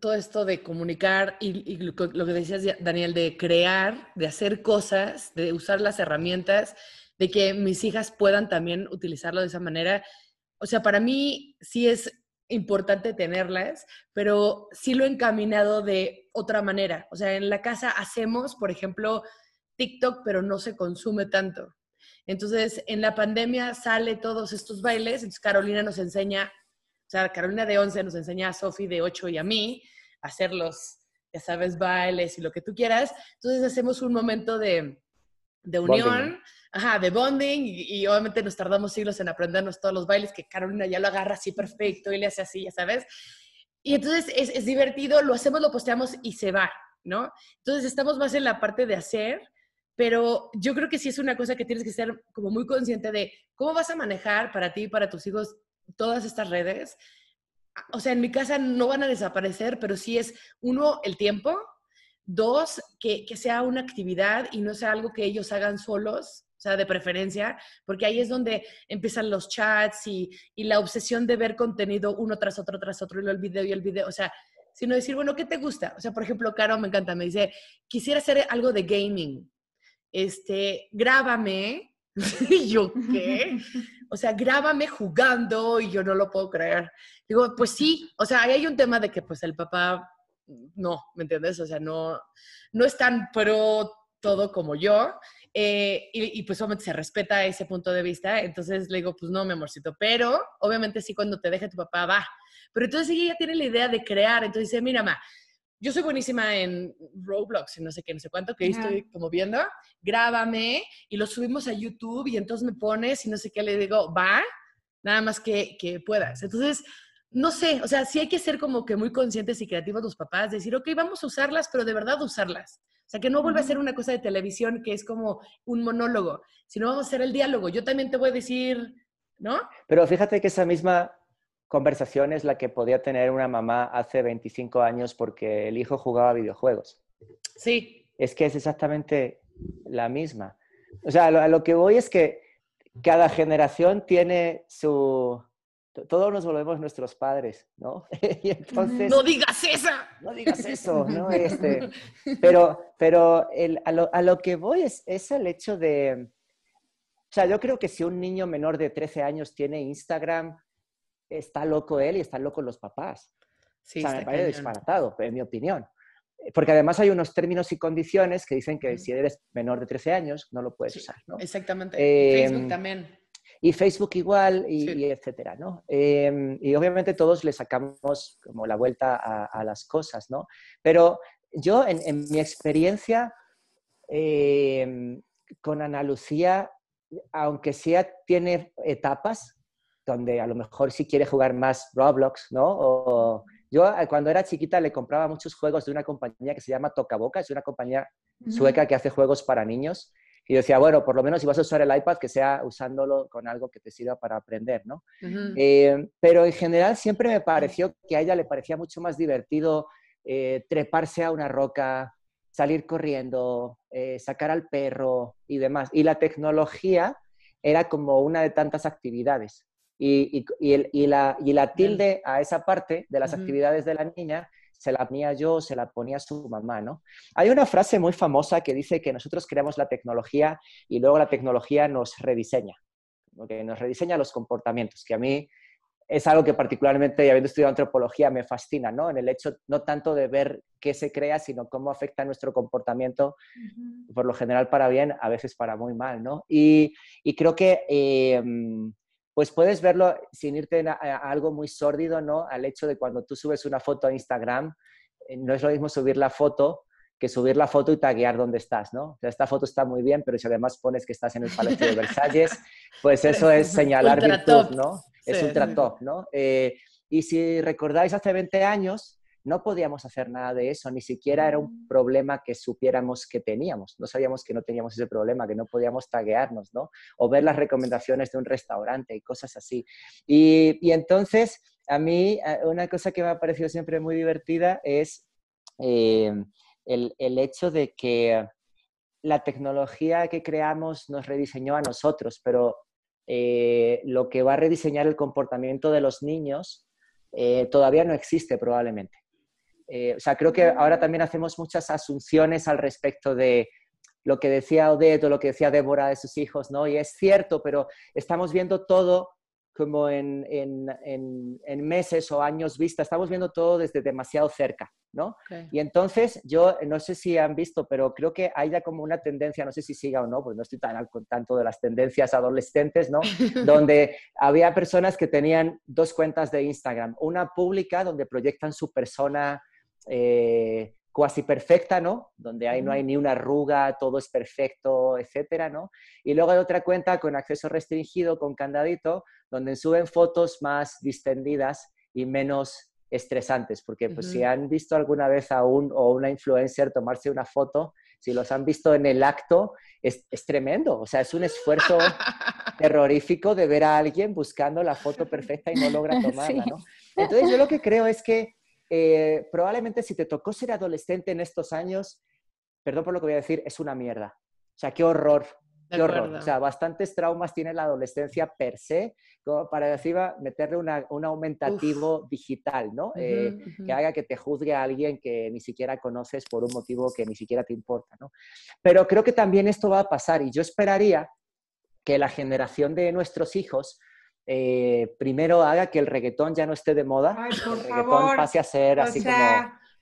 todo esto de comunicar y, lo, que decías, Daniel, de crear, de hacer cosas, de usar las herramientas, de que mis hijas puedan también utilizarlo de esa manera. O sea, para mí sí es importante tenerlas, pero sí lo he encaminado de otra manera. O sea, en la casa hacemos, por ejemplo, TikTok, pero no se consume tanto. Entonces, en la pandemia sale todos estos bailes, entonces Carolina nos enseña, o sea, Carolina de 11 nos enseña a Sofi de 8 y a mí a hacer los, ya sabes, bailes y lo que tú quieras. Entonces hacemos un momento de, de unión. Ajá, de bonding y, obviamente nos tardamos siglos en aprendernos todos los bailes que Carolina ya lo agarra así perfecto y le hace así, ya sabes. Y entonces es, es divertido, lo hacemos, lo posteamos y se va, ¿no? Entonces estamos más en la parte de hacer, pero yo creo que sí es una cosa que tienes que ser como muy consciente de cómo vas a manejar para ti y para tus hijos todas estas redes. O sea, en mi casa no van a desaparecer, pero sí es, uno, el tiempo, dos, que, que sea una actividad y no sea algo que ellos hagan solos, o sea, de preferencia, porque ahí es donde empiezan los chats y, la obsesión de ver contenido uno tras otro, tras otro, y el video y el video, o sea, sino decir, bueno, ¿qué te gusta? O sea, por ejemplo, Caro me encanta, me dice, quisiera hacer algo de gaming, este, grábame, y yo, ¿qué? O sea, grábame jugando y yo no lo puedo creer. Digo, pues sí, o sea, ahí hay un tema de que pues el papá, no, ¿me entiendes? O sea, no, no es tan pro todo como yo. Eh, y, pues obviamente se respeta ese punto de vista, entonces le digo, pues no, mi amorcito, pero obviamente sí cuando te deje tu papá va. Pero entonces ella tiene la idea de crear, entonces dice, mira, ma, yo soy buenísima en Roblox y no sé qué, no sé cuánto, que ahí estoy como viendo, grábame y lo subimos a YouTube y entonces me pones y no sé qué, le digo, va, nada más que, que puedas. Entonces, no sé, o sea, sí hay que ser como que muy conscientes y creativos los papás, decir, ok, vamos a usarlas, pero de verdad usarlas. O sea, que no vuelva a ser una cosa de televisión que es como un monólogo, sino vamos a hacer el diálogo. Yo también te voy a decir, ¿no? Pero fíjate que esa misma conversación es la que podía tener una mamá hace 25 años porque el hijo jugaba videojuegos. Sí. Es que es exactamente la misma. O sea, a lo que voy es que cada generación tiene su, todos nos volvemos nuestros padres, ¿no? y entonces, no digas eso. No digas eso, ¿no? Este, pero pero a, lo, que voy es, es, el hecho de, o sea, yo creo que si un niño menor de 13 años tiene Instagram, está loco él y están locos los papás. Sí, o sea, me parece disparatado, en mi opinión. Porque además hay unos términos y condiciones que dicen que si eres menor de 13 años no lo puedes usar, ¿no? Exactamente. Facebook em, también y Facebook igual, y, etcétera, ¿no? Em, y obviamente todos le sacamos como la vuelta a, las cosas, ¿no? Pero yo, en, mi experiencia em, con Ana Lucía, aunque sea tiene etapas donde a lo mejor sí quiere jugar más Roblox, ¿no? O, yo eh, cuando era chiquita le compraba muchos juegos de una compañía que se llama Tocaboca, es una compañía sueca que hace juegos para niños. Y decía, bueno, por lo menos si vas a usar el iPad, que sea usándolo con algo que te sirva para aprender, ¿no? Eh, pero en general siempre me pareció que a ella le parecía mucho más divertido eh, treparse a una roca, salir corriendo, eh, sacar al perro y demás. Y la tecnología era como una de tantas actividades. Y, y, la, la, tilde a esa parte de las actividades de la niña se la ponía yo, se la ponía su mamá, ¿no? Hay una frase muy famosa que dice que nosotros creamos la tecnología y luego la tecnología nos rediseña, que nos rediseña los comportamientos, que a mí es algo que particularmente, habiendo estudiado antropología, me fascina, ¿no? En el hecho no tanto de ver qué se crea, sino cómo afecta nuestro comportamiento, por lo general para bien, a veces para muy mal, ¿no? Y, creo que, em, pues puedes verlo sin irte a, algo muy sórdido, ¿no? Al hecho de cuando tú subes una foto a Instagram, eh, no es lo mismo subir la foto que subir la foto y taguear dónde estás, ¿no? O sea, esta foto está muy bien, pero si además pones que estás en el Palacio de Versalles, pues eso es señalar virtud, ¿no? es ultra top, ¿no? Eh, y si recordáis, hace 20 años no podíamos hacer nada de eso, ni siquiera era un mm. problema que supiéramos que teníamos, no sabíamos que no teníamos ese problema, que no podíamos taguearnos, ¿no? O ver las recomendaciones de un restaurante y cosas así. Y, y entonces, a mí, una cosa que me ha parecido siempre muy divertida es eh, el, el hecho de que la tecnología que creamos nos rediseñó a nosotros, pero eh, lo que va a rediseñar el comportamiento de los niños eh, todavía no existe probablemente. Eh, o sea, creo que ahora también hacemos muchas asunciones al respecto de lo que decía Odette o lo que decía Débora de sus hijos, ¿no? Y es cierto, pero estamos viendo todo como en, meses o años vista, estamos viendo todo desde demasiado cerca, ¿no? Y entonces yo no sé si han visto, pero creo que hay ya como una tendencia, no sé si siga o no, pues no estoy tan al tanto de las tendencias adolescentes, ¿no? donde había personas que tenían dos cuentas de Instagram, una pública donde proyectan su persona eh, cuasi perfecta, ¿no? Donde ahí no hay ni una arruga, todo es perfecto, etcétera, ¿no? Y luego hay otra cuenta con acceso restringido, con candadito, donde suben fotos más distendidas y menos estresantes, porque pues, si han visto alguna vez a un o una influencer tomarse una foto, si los han visto en el acto, es, es tremendo, o sea, es un esfuerzo terrorífico de ver a alguien buscando la foto perfecta y no logra tomarla, ¿no? Entonces yo lo que creo es que eh, probablemente si te tocó ser adolescente en estos años, perdón por lo que voy a decir, es una mierda. O sea, qué horror, qué horror. O sea, bastantes traumas tiene la adolescencia per se, como para decir, meterle un aumentativo digital, ¿no? Eh, que haga que te juzgue a alguien que ni siquiera conoces por un motivo que ni siquiera te importa, ¿no? Pero creo que también esto va a pasar y yo esperaría que la generación de nuestros hijos eh, primero haga que el reggaetón ya no esté de moda, Ay, el reggaetón pase a ser así como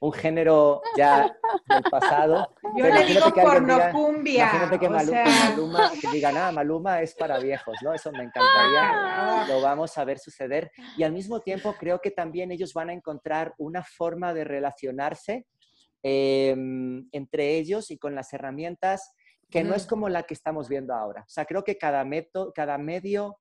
un género ya del pasado. Yo le digo pornocumbia. Imagínate que Maluma, que diga, nada, Maluma es para viejos, ¿no? Eso me encantaría, lo vamos a ver suceder. Y al mismo tiempo creo que también ellos van a encontrar una forma de relacionarse em, entre ellos y con las herramientas que no es como la que estamos viendo ahora. O sea, creo que cada, método, cada medio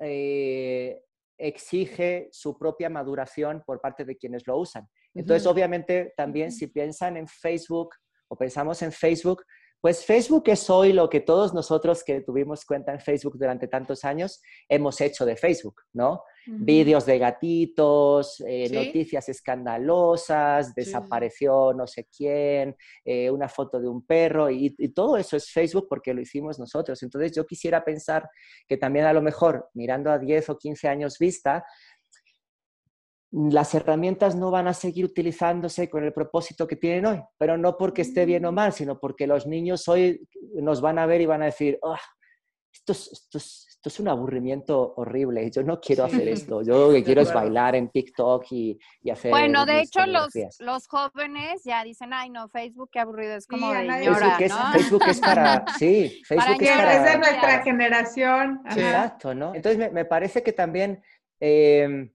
eh, exige su propia maduración por parte de quienes lo usan. Entonces, obviamente, también si piensan en Facebook o pensamos en Facebook, pues Facebook es hoy lo que todos nosotros que tuvimos cuenta en Facebook durante tantos años hemos hecho de Facebook, ¿no? Vídeos de gatitos, eh, noticias escandalosas, desapareció no sé quién, eh, una foto de un perro y, todo eso es Facebook porque lo hicimos nosotros. Entonces yo quisiera pensar que también a lo mejor mirando a 10 o 15 años vista, las herramientas no van a seguir utilizándose con el propósito que tienen hoy, pero no porque esté bien o mal, sino porque los niños hoy nos van a ver y van a decir, oh, esto, es, esto, es, un aburrimiento horrible, yo no quiero hacer esto, yo lo que quiero es bailar en TikTok y, y hacer... Bueno, de hecho los, los, jóvenes ya dicen, ay no, Facebook qué aburrido, es como de Facebook, es, Facebook es para, sí, Facebook es para... Es de nuestra generación. Exacto, ¿no? Entonces me, me parece que también... Eh,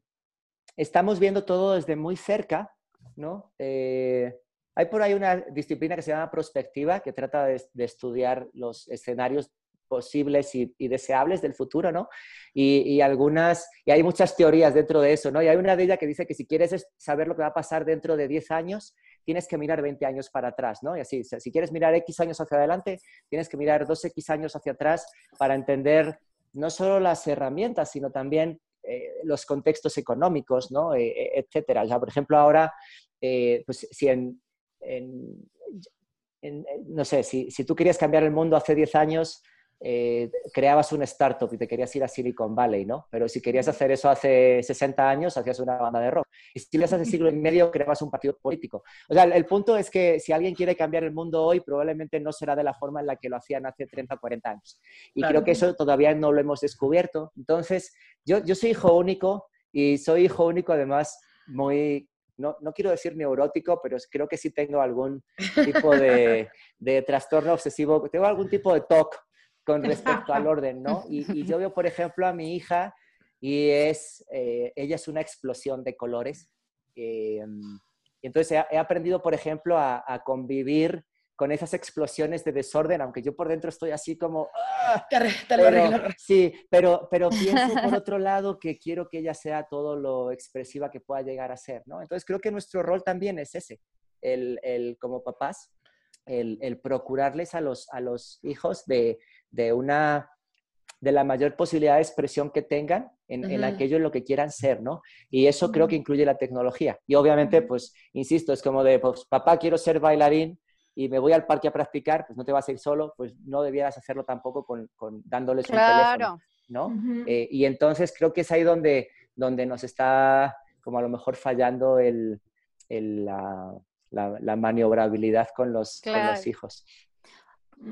estamos viendo todo desde muy cerca, ¿no? Eh, hay por ahí una disciplina que se llama prospectiva, que trata de, estudiar los escenarios posibles y, deseables del futuro, ¿no? Y, algunas, y hay muchas teorías dentro de eso, ¿no? Y hay una de ellas que dice que si quieres saber lo que va a pasar dentro de 10 años, tienes que mirar 20 años para atrás, ¿no? Y así, si quieres mirar X años hacia adelante, tienes que mirar 2X años hacia atrás para entender no solo las herramientas, sino también eh, los contextos económicos, ¿no? Eh, eh, etcétera. por ejemplo, ahora, pues si en, no sé, si, tú querías cambiar el mundo hace 10 años, eh, creabas un startup y te querías ir a Silicon Valley, ¿no? Pero si querías hacer eso hace 60 años, hacías una banda de rock. Y si lo hace siglo y medio, creabas un partido político. O sea, el, punto es que si alguien quiere cambiar el mundo hoy, probablemente no será de la forma en la que lo hacían hace 30 o 40 años. Y creo que eso todavía no lo hemos descubierto. Entonces, yo, yo soy hijo único y soy hijo único además muy no, no, quiero decir neurótico, pero creo que sí tengo algún tipo de, de, trastorno obsesivo, tengo algún tipo de TOC con respecto al orden, ¿no? Y, yo veo, por ejemplo, a mi hija y es, eh, ella es una explosión de colores. Eh, y entonces he, aprendido, por ejemplo, a, convivir con esas explosiones de desorden, aunque yo por dentro estoy así como... ¡ah! sí, pero, pero pienso por otro lado que quiero que ella sea todo lo expresiva que pueda llegar a ser, ¿no? Entonces creo que nuestro rol también es ese, el, el como papás, el, el, procurarles a los, a los hijos de, de una de la mayor posibilidad de expresión que tengan en, aquello en lo que quieran ser, ¿no? Y eso creo que incluye la tecnología. Y obviamente, pues, insisto, es como de, pues, papá, quiero ser bailarín y me voy al parque a practicar, pues no te vas a ir solo, pues no debieras hacerlo tampoco con, dándoles un teléfono, ¿no? Eh, y entonces creo que es ahí donde, donde nos está como a lo mejor fallando el, la, la, maniobrabilidad con los, con los hijos.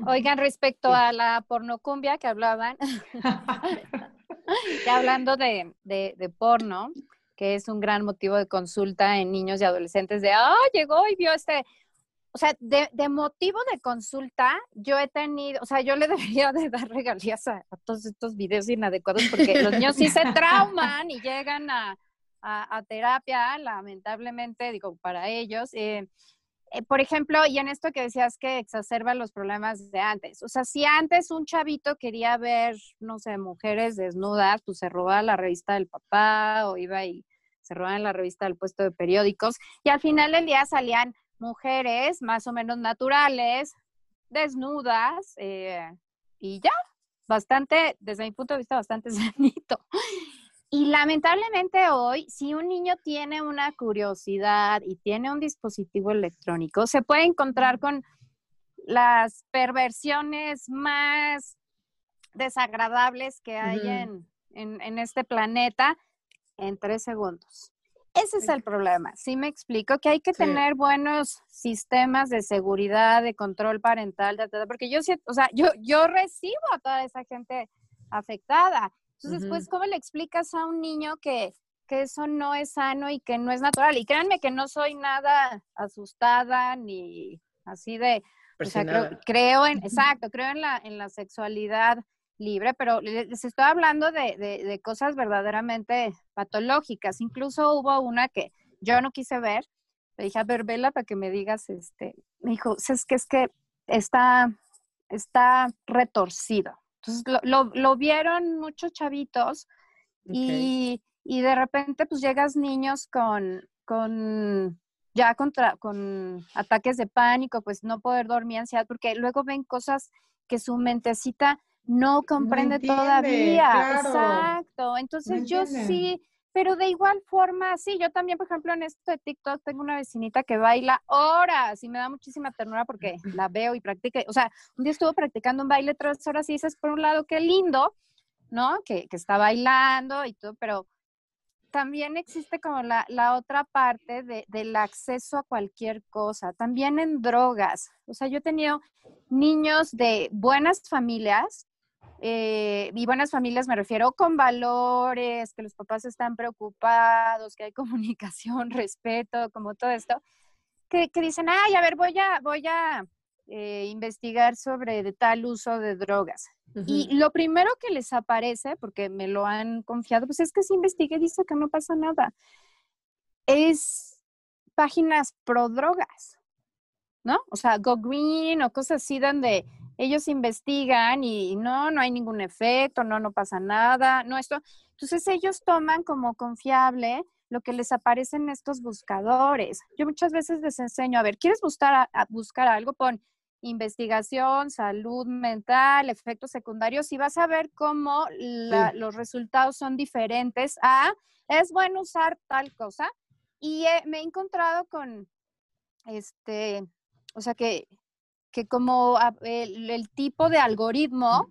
Oigan, respecto a la pornocumbia que hablaban, ya hablando de, porno, que es un gran motivo de consulta en niños y adolescentes de, ah, llegó y vio este, o sea, de, motivo de consulta, yo he tenido, o sea, yo le debería de dar regalías a, todos estos videos inadecuados porque los niños sí se trauman y llegan a, terapia, lamentablemente, digo, para ellos. Eh, eh, por ejemplo, y en esto que decías que exacerba los problemas de antes, o sea, si antes un chavito quería ver, no sé, mujeres desnudas, pues se robaba la revista del papá o iba y se robaba la revista del puesto de periódicos y al final del día salían mujeres más o menos naturales, desnudas eh, y ya, bastante, desde mi punto de vista, bastante sanito. Y lamentablemente hoy, si un niño tiene una curiosidad y tiene un dispositivo electrónico, se puede encontrar con las perversiones más desagradables que hay en, este planeta en tres segundos. Ese es el problema. Sí me explico que hay que tener buenos sistemas de seguridad, de control parental, porque yo o sea, yo, yo recibo a toda esa gente afectada entonces, pues, ¿cómo le explicas a un niño que, eso no es sano y que no es natural? Y créanme que no soy nada asustada ni así de, o sea, creo, en, exacto, creo en la, en la sexualidad libre, pero les estoy hablando de, de, cosas verdaderamente patológicas. Incluso hubo una que yo no quise ver, le dije, a ver, vela para que me digas, este, me dijo, es que es que está, está retorcido. Entonces lo, vieron muchos chavitos y, de repente pues llegas niños con, con ya contra, con ataques de pánico, pues no poder dormir, ansiedad, porque luego ven cosas que su mentecita no comprende todavía. Exacto. Entonces yo sí pero de igual forma, sí, yo también, por ejemplo, en esto de TikTok tengo una vecinita que baila horas y me da muchísima ternura porque la veo y practica. O sea, un día estuvo practicando un baile tres horas y dices, por un lado, qué lindo, ¿no? Que, está bailando y todo, pero también existe como la, la otra parte de, del acceso a cualquier cosa, también en drogas. O sea, yo he tenido niños de buenas familias eh, y buenas familias me refiero con valores, que los papás están preocupados, que hay comunicación, respeto, como todo esto, que, dicen, ay, a ver, voy a, voy a eh, investigar sobre tal uso de drogas. Y lo primero que les aparece, porque me lo han confiado, pues es que si investigué dice que no pasa nada. Es páginas pro drogas, ¿no? O sea, Go Green o cosas así donde ellos investigan y no, no hay ningún efecto, no, no pasa nada, no esto. Entonces ellos toman como confiable lo que les aparece en estos buscadores. Yo muchas veces les enseño, a ver, ¿quieres buscar, a, buscar algo? Pon investigación, salud mental, efectos secundarios y vas a ver cómo los resultados son diferentes a, es bueno usar tal cosa. Y me he encontrado con, este, o sea que que como el, tipo de algoritmo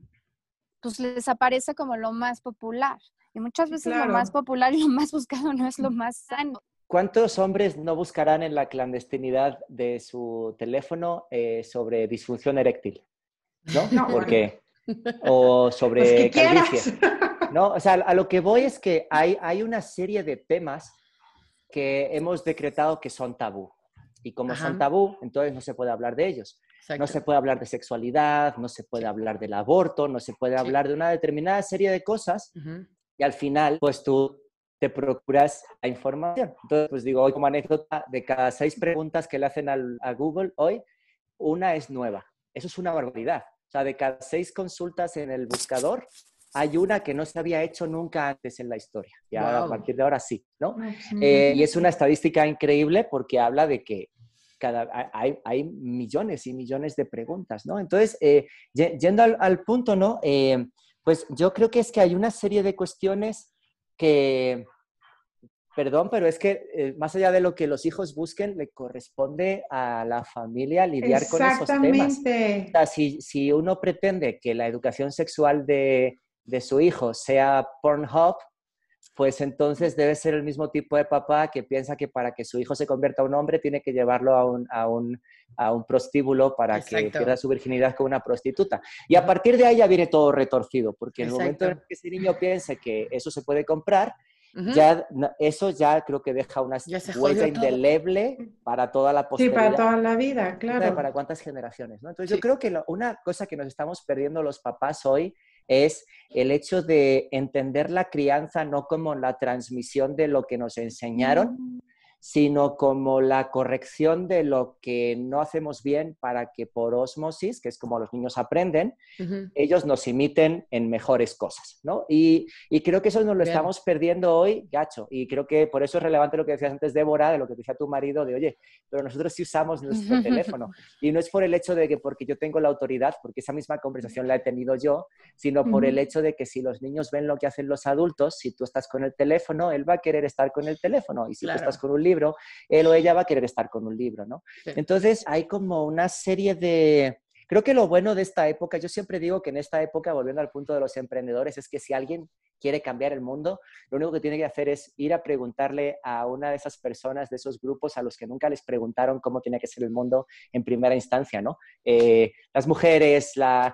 pues les aparece como lo más popular. Y muchas veces lo más popular y lo más buscado no es lo más sano. ¿Cuántos hombres no buscarán en la clandestinidad de su teléfono eh, sobre disfunción eréctil? ¿No? no Porque, o sobre calvicie. ¿no? O sea, a lo que voy es que hay, hay una serie de temas que hemos decretado que son tabú. Y como son tabú, entonces no se puede hablar de ellos. No se puede hablar de sexualidad, no se puede hablar del aborto, no se puede hablar de una determinada serie de cosas. Y al final, pues tú te procuras la información. Entonces, pues digo, hoy como anécdota, de cada seis preguntas que le hacen a Google hoy, una es nueva. Eso es una barbaridad. O sea, de cada seis consultas en el buscador, hay una que no se había hecho nunca antes en la historia. Y a partir de ahora sí, ¿no? Eh, y es una estadística increíble porque habla de que cada, hay, millones y millones de preguntas, ¿no? Entonces, eh, yendo al, punto, ¿no? Eh, pues yo creo que es que hay una serie de cuestiones que, perdón, pero es que eh, más allá de lo que los hijos busquen, le corresponde a la familia lidiar con esos temas. O sea, si, si, uno pretende que la educación sexual de, de su hijo sea Pornhub, pues entonces debe ser el mismo tipo de papá que piensa que para que su hijo se convierta a un hombre tiene que llevarlo a un, a un, a un prostíbulo para que pierda su virginidad con una prostituta. Y a partir de ahí ya viene todo retorcido, porque en el momento en que ese niño piense que eso se puede comprar, ya, eso ya creo que deja una huella indeleble para toda la posteridad. Sí, para toda la vida, claro. Para cuántas generaciones, ¿no? Entonces yo creo que una cosa que nos estamos perdiendo los papás hoy es el hecho de entender la crianza no como la transmisión de lo que nos enseñaron, mm sino como la corrección de lo que no hacemos bien para que por osmosis, que es como los niños aprenden, ellos nos imiten en mejores cosas, ¿no? Y, creo que eso nos lo estamos perdiendo hoy, gacho, y creo que por eso es relevante lo que decías antes, Débora, de lo que decía tu marido, de, oye, pero nosotros sí usamos nuestro teléfono, y no es por el hecho de que porque yo tengo la autoridad, porque esa misma conversación la he tenido yo, sino por el hecho de que si los niños ven lo que hacen los adultos, si tú estás con el teléfono, él va a querer estar con el teléfono, y si tú estás con un libro, libro, él o ella va a querer estar con un libro, ¿no? Entonces hay como una serie de... Creo que lo bueno de esta época, yo siempre digo que en esta época, volviendo al punto de los emprendedores, es que si alguien quiere cambiar el mundo, lo único que tiene que hacer es ir a preguntarle a una de esas personas, de esos grupos a los que nunca les preguntaron cómo tenía que ser el mundo en primera instancia, ¿no? Eh, las mujeres, las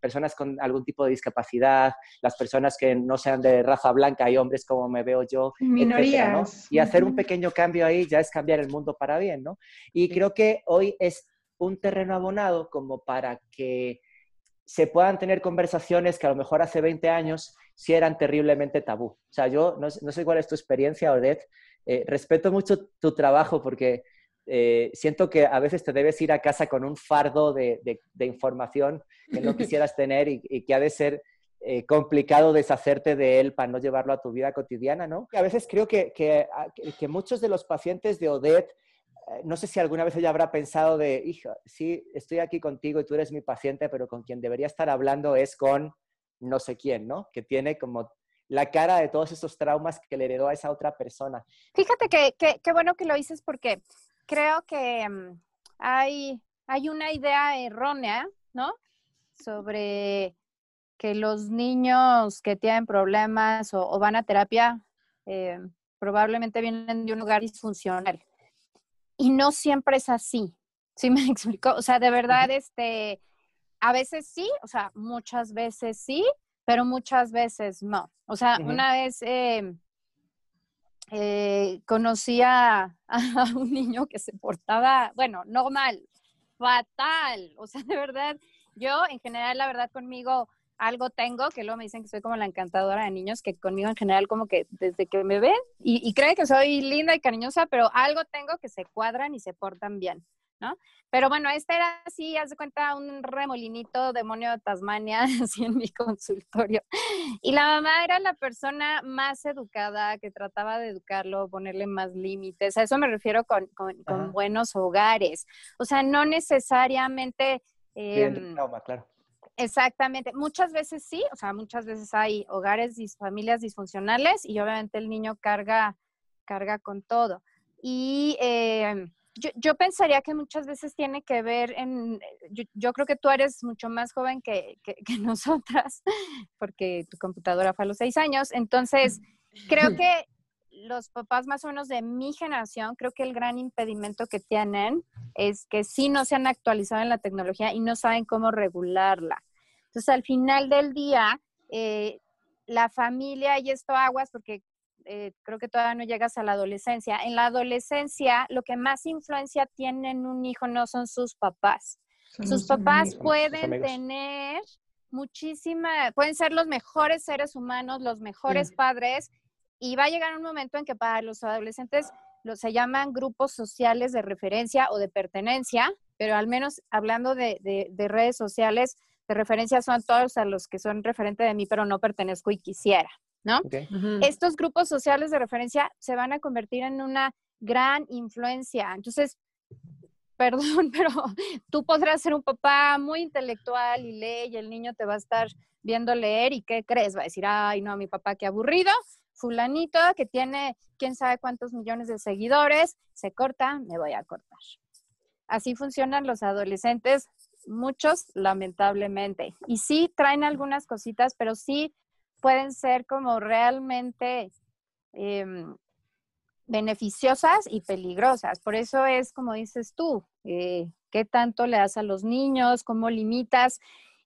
personas con algún tipo de discapacidad, las personas que no sean de raza blanca y hombres como me veo yo, Minorías. Y hacer un pequeño cambio ahí ya es cambiar el mundo para bien, ¿no? Y creo que hoy es un terreno abonado como para que se puedan tener conversaciones que a lo mejor hace 20 años sí eran terriblemente tabú. O sea, yo no, sé cuál es tu experiencia, Odette. Eh, respeto mucho tu trabajo porque eh, siento que a veces te debes ir a casa con un fardo de, información que no quisieras tener y, que ha de ser eh, complicado deshacerte de él para no llevarlo a tu vida cotidiana, ¿no? a veces creo que, que, que muchos de los pacientes de Odette no sé si alguna vez ella habrá pensado de, hija, sí, estoy aquí contigo y tú eres mi paciente, pero con quien debería estar hablando es con no sé quién, ¿no? Que tiene como la cara de todos esos traumas que le heredó a esa otra persona. Fíjate que, qué bueno que lo dices porque creo que mm, hay, hay una idea errónea, ¿no? Sobre que los niños que tienen problemas o, van a terapia eh, probablemente vienen de un lugar disfuncional y no siempre es así. ¿Sí me explico? O sea, de verdad, este, a veces sí, o sea, muchas veces sí, pero muchas veces no. O sea, una vez eh, eh, conocí a, un niño que se portaba, bueno, normal, fatal. O sea, de verdad, yo en general, la verdad, conmigo algo tengo, que luego me dicen que soy como la encantadora de niños, que conmigo en general como que desde que me ven y, y creen que soy linda y cariñosa, pero algo tengo que se cuadran y se portan bien, ¿no? Pero bueno, este era así, haz de cuenta, un remolinito demonio de Tasmania, así en mi consultorio. Y la mamá era la persona más educada, que trataba de educarlo, ponerle más límites. A eso me refiero con, con, buenos hogares. O sea, no necesariamente... Eh, claro Exactamente, muchas veces sí, o sea, muchas veces hay hogares, y familias disfuncionales y obviamente el niño carga, carga con todo. Y, eh, yo, pensaría que muchas veces tiene que ver en, yo, creo que tú eres mucho más joven que, que, nosotras, porque tu computadora fue a los seis años, entonces creo que los papás más o menos de mi generación, creo que el gran impedimento que tienen es que sí no se han actualizado en la tecnología y no saben cómo regularla. Entonces, al final del día, eh, la familia, y esto aguas, porque eh, creo que todavía no llegas a la adolescencia. En la adolescencia, lo que más influencia tiene en un hijo no son sus papás. sus papás pueden tener muchísima, pueden ser los mejores seres humanos, los mejores padres, y va a llegar un momento en que para los adolescentes los, se llaman grupos sociales de referencia o de pertenencia, pero al menos hablando de, de redes sociales, de referencia son todos a los que son referente de mí, pero no pertenezco y quisiera. ¿no? Estos grupos sociales de referencia se van a convertir en una gran influencia. Entonces, perdón, pero tú podrás ser un papá muy intelectual y lee y el niño te va a estar viendo leer y ¿qué crees? Va a decir, ay, no, mi papá, qué aburrido. Fulanito que tiene quién sabe cuántos millones de seguidores, se corta, me voy a cortar. Así funcionan los adolescentes, muchos lamentablemente. Y sí traen algunas cositas, pero sí pueden ser como realmente em, beneficiosas y peligrosas. Por eso es como dices tú, eh, qué tanto le das a los niños, cómo limitas.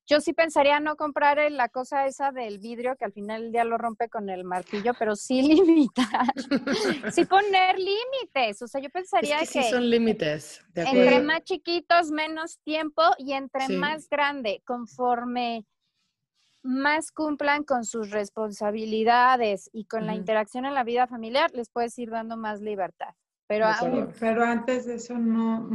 Yo sí pensaría no comprar la cosa esa del vidrio que al final ya lo rompe con el martillo, pero sí limitar, sí poner límites. O sea, yo pensaría que, sí son límites. entre más chiquitos, menos tiempo y entre más grande, conforme más cumplan con sus responsabilidades y con la interacción en la vida familiar, les puedes ir dando más libertad. Pero, pero antes de eso no.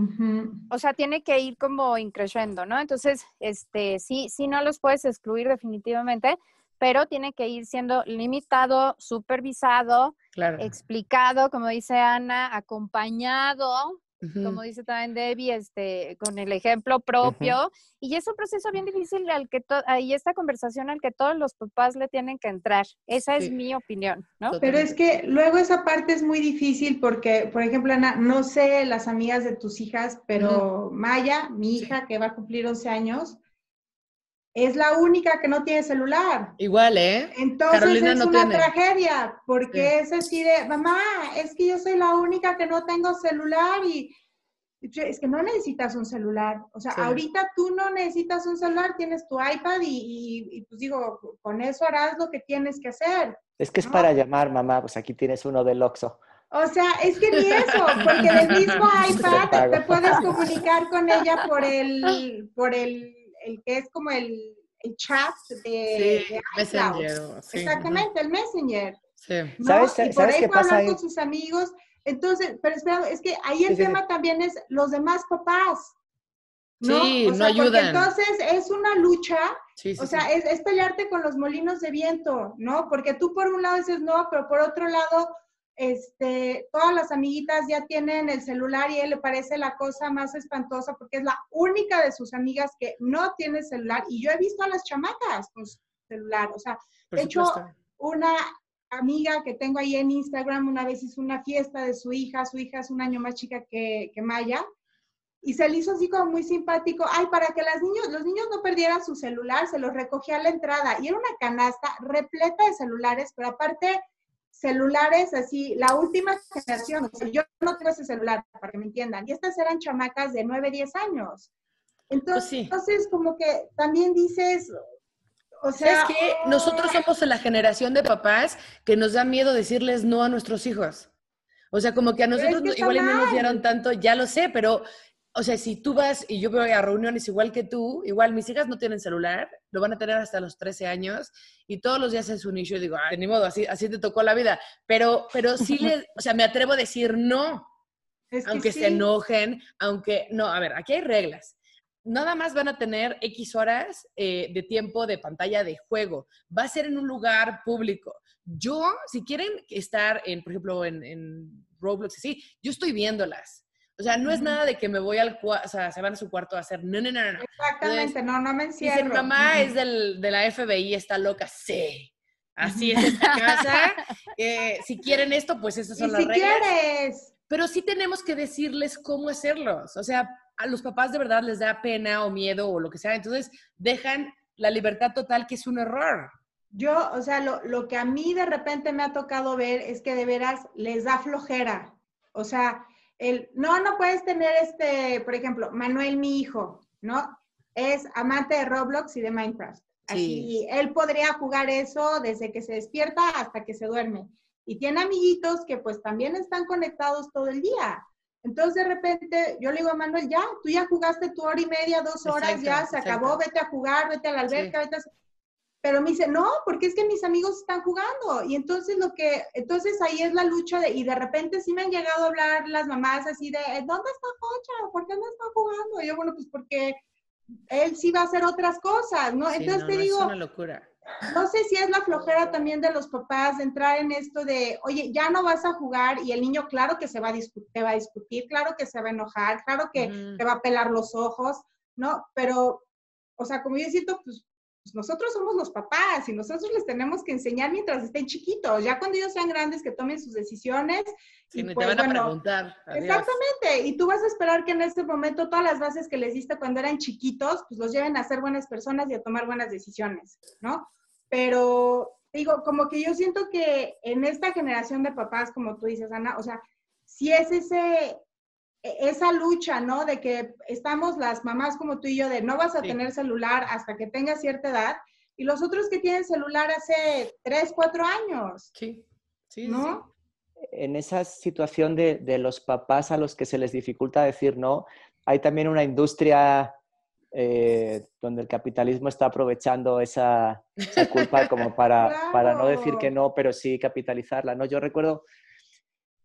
O sea, tiene que ir como increyendo, ¿no? Entonces, este, sí, sí no los puedes excluir definitivamente, pero tiene que ir siendo limitado, supervisado, explicado, como dice Ana, acompañado como dice también Debbie, este, con el ejemplo propio. Y es un proceso bien difícil al que y esta conversación al que todos los papás le tienen que entrar. Esa es mi opinión, ¿no? Pero es que luego esa parte es muy difícil porque, por ejemplo, Ana, no sé las amigas de tus hijas, pero Maya, mi hija que va a cumplir 11 años, es la única que no tiene celular. Igual, ¿eh? Entonces es una tragedia, porque es así de, mamá, es que yo soy la única que no tengo celular y es que no necesitas un celular. O sea, ahorita tú no necesitas un celular, tienes tu iPad y, pues digo, con eso harás lo que tienes que hacer. Es que es para llamar, mamá, pues aquí tienes uno del Oxxo. O sea, es que ni eso, porque del mismo iPad te puedes comunicar con ella por el, por el el que es como el, chat de, Messenger. Exactamente, el Messenger. Sí. ¿Sabes, y por ahí puede hablar con sus amigos. Entonces, pero espera, es que ahí el tema también es los demás papás. ¿no? Sí, no ayudan. entonces es una lucha, o sea, es, es, pelearte con los molinos de viento, ¿no? Porque tú por un lado dices no, pero por otro lado este, todas las amiguitas ya tienen el celular y a él le parece la cosa más espantosa porque es la única de sus amigas que no tiene celular y yo he visto a las chamacas con celular, o sea, de hecho, una amiga que tengo ahí en Instagram una vez hizo una fiesta de su hija, su hija es un año más chica que, que Maya, y se le hizo así como muy simpático, ay, para que las niños, los niños no perdieran su celular, se los recogía a la entrada, y era una canasta repleta de celulares, pero aparte celulares así, la última generación, o sea, yo no tengo ese celular, para que me entiendan, y estas eran chamacas de 9, 10 años. Pues entonces, entonces como que también dices, o sea... Es que nosotros somos la generación de papás que nos da miedo decirles no a nuestros hijos. O sea, como que a nosotros igual no nos dieron tanto, ya lo sé, pero o sea, si tú vas y yo voy a reuniones igual que tú, igual mis hijas no tienen celular, lo van a tener hasta los 13 años y todos los días es un issue. Digo, ay, ni modo, así, así te tocó la vida. Pero, pero sí, le, o sea, me atrevo a decir no, aunque se enojen, aunque, no, a ver, aquí hay reglas. Nada más van a tener X horas eh, de tiempo de pantalla de juego. Va a ser en un lugar público. Yo, si quieren estar en, por ejemplo, en, en Roblox, sí, yo estoy viéndolas o sea, no es nada de que me voy al cuarto, o sea, se van a su cuarto a hacer, no, no, no, no. Exactamente, no, no me encierro. mi mamá es del, de la FBI, está loca, sí. Así es esta casa. Eh, si quieren esto, pues esas son las si reglas. quieres. pero sí tenemos que decirles cómo hacerlos. O sea, a los papás de verdad les da pena o miedo o lo que sea, entonces dejan la libertad total, que es un error. Yo, o sea, lo, lo que a mí de repente me ha tocado ver es que de veras les da flojera. O sea, el, no, no puedes tener este, por ejemplo, Manuel, mi hijo, ¿no? Es amante de Roblox y de Minecraft. Así, él podría jugar eso desde que se despierta hasta que se duerme. Y tiene amiguitos que pues también están conectados todo el día. Entonces de repente yo le digo a Manuel, ya, tú ya jugaste tu hora y media, dos horas, ya se acabó, vete a jugar, vete a la alberca, vete a... Pero me dice, no, porque es que mis amigos están jugando. Y entonces lo que, entonces ahí es la lucha de, y de repente sí me han llegado a hablar las mamás así de, ¿dónde está Pocha? ¿Por qué no está jugando? Y yo, bueno, pues porque él sí va a hacer otras cosas, ¿no? entonces te digo, es una locura. No sé si es la flojera también de los papás de entrar en esto de, oye, ya no vas a jugar y el niño claro que se va a discutir, te va a discutir, claro que se va a enojar, claro que te va a pelar los ojos, ¿no? Pero, o sea, como yo siento, pues pues, nosotros somos los papás y nosotros les tenemos que enseñar mientras estén chiquitos. Ya cuando ellos sean grandes, que tomen sus decisiones. y te pues, van a preguntar. Exactamente. Y tú vas a esperar que en este momento todas las bases que les diste cuando eran chiquitos, pues los lleven a ser buenas personas y a tomar buenas decisiones, ¿no? Pero digo, como que yo siento que en esta generación de papás, como tú dices, Ana, o sea, si es ese, esa lucha, ¿no? De que estamos las mamás como tú y yo, de no vas a tener celular hasta que tengas cierta edad, y los otros que tienen celular hace tres, cuatro años. Sí, sí, ¿no? En esa situación de, de, los papás a los que se les dificulta decir no, hay también una industria eh, donde el capitalismo está aprovechando esa, culpa como para, para no decir que no, pero sí capitalizarla, ¿no? Yo recuerdo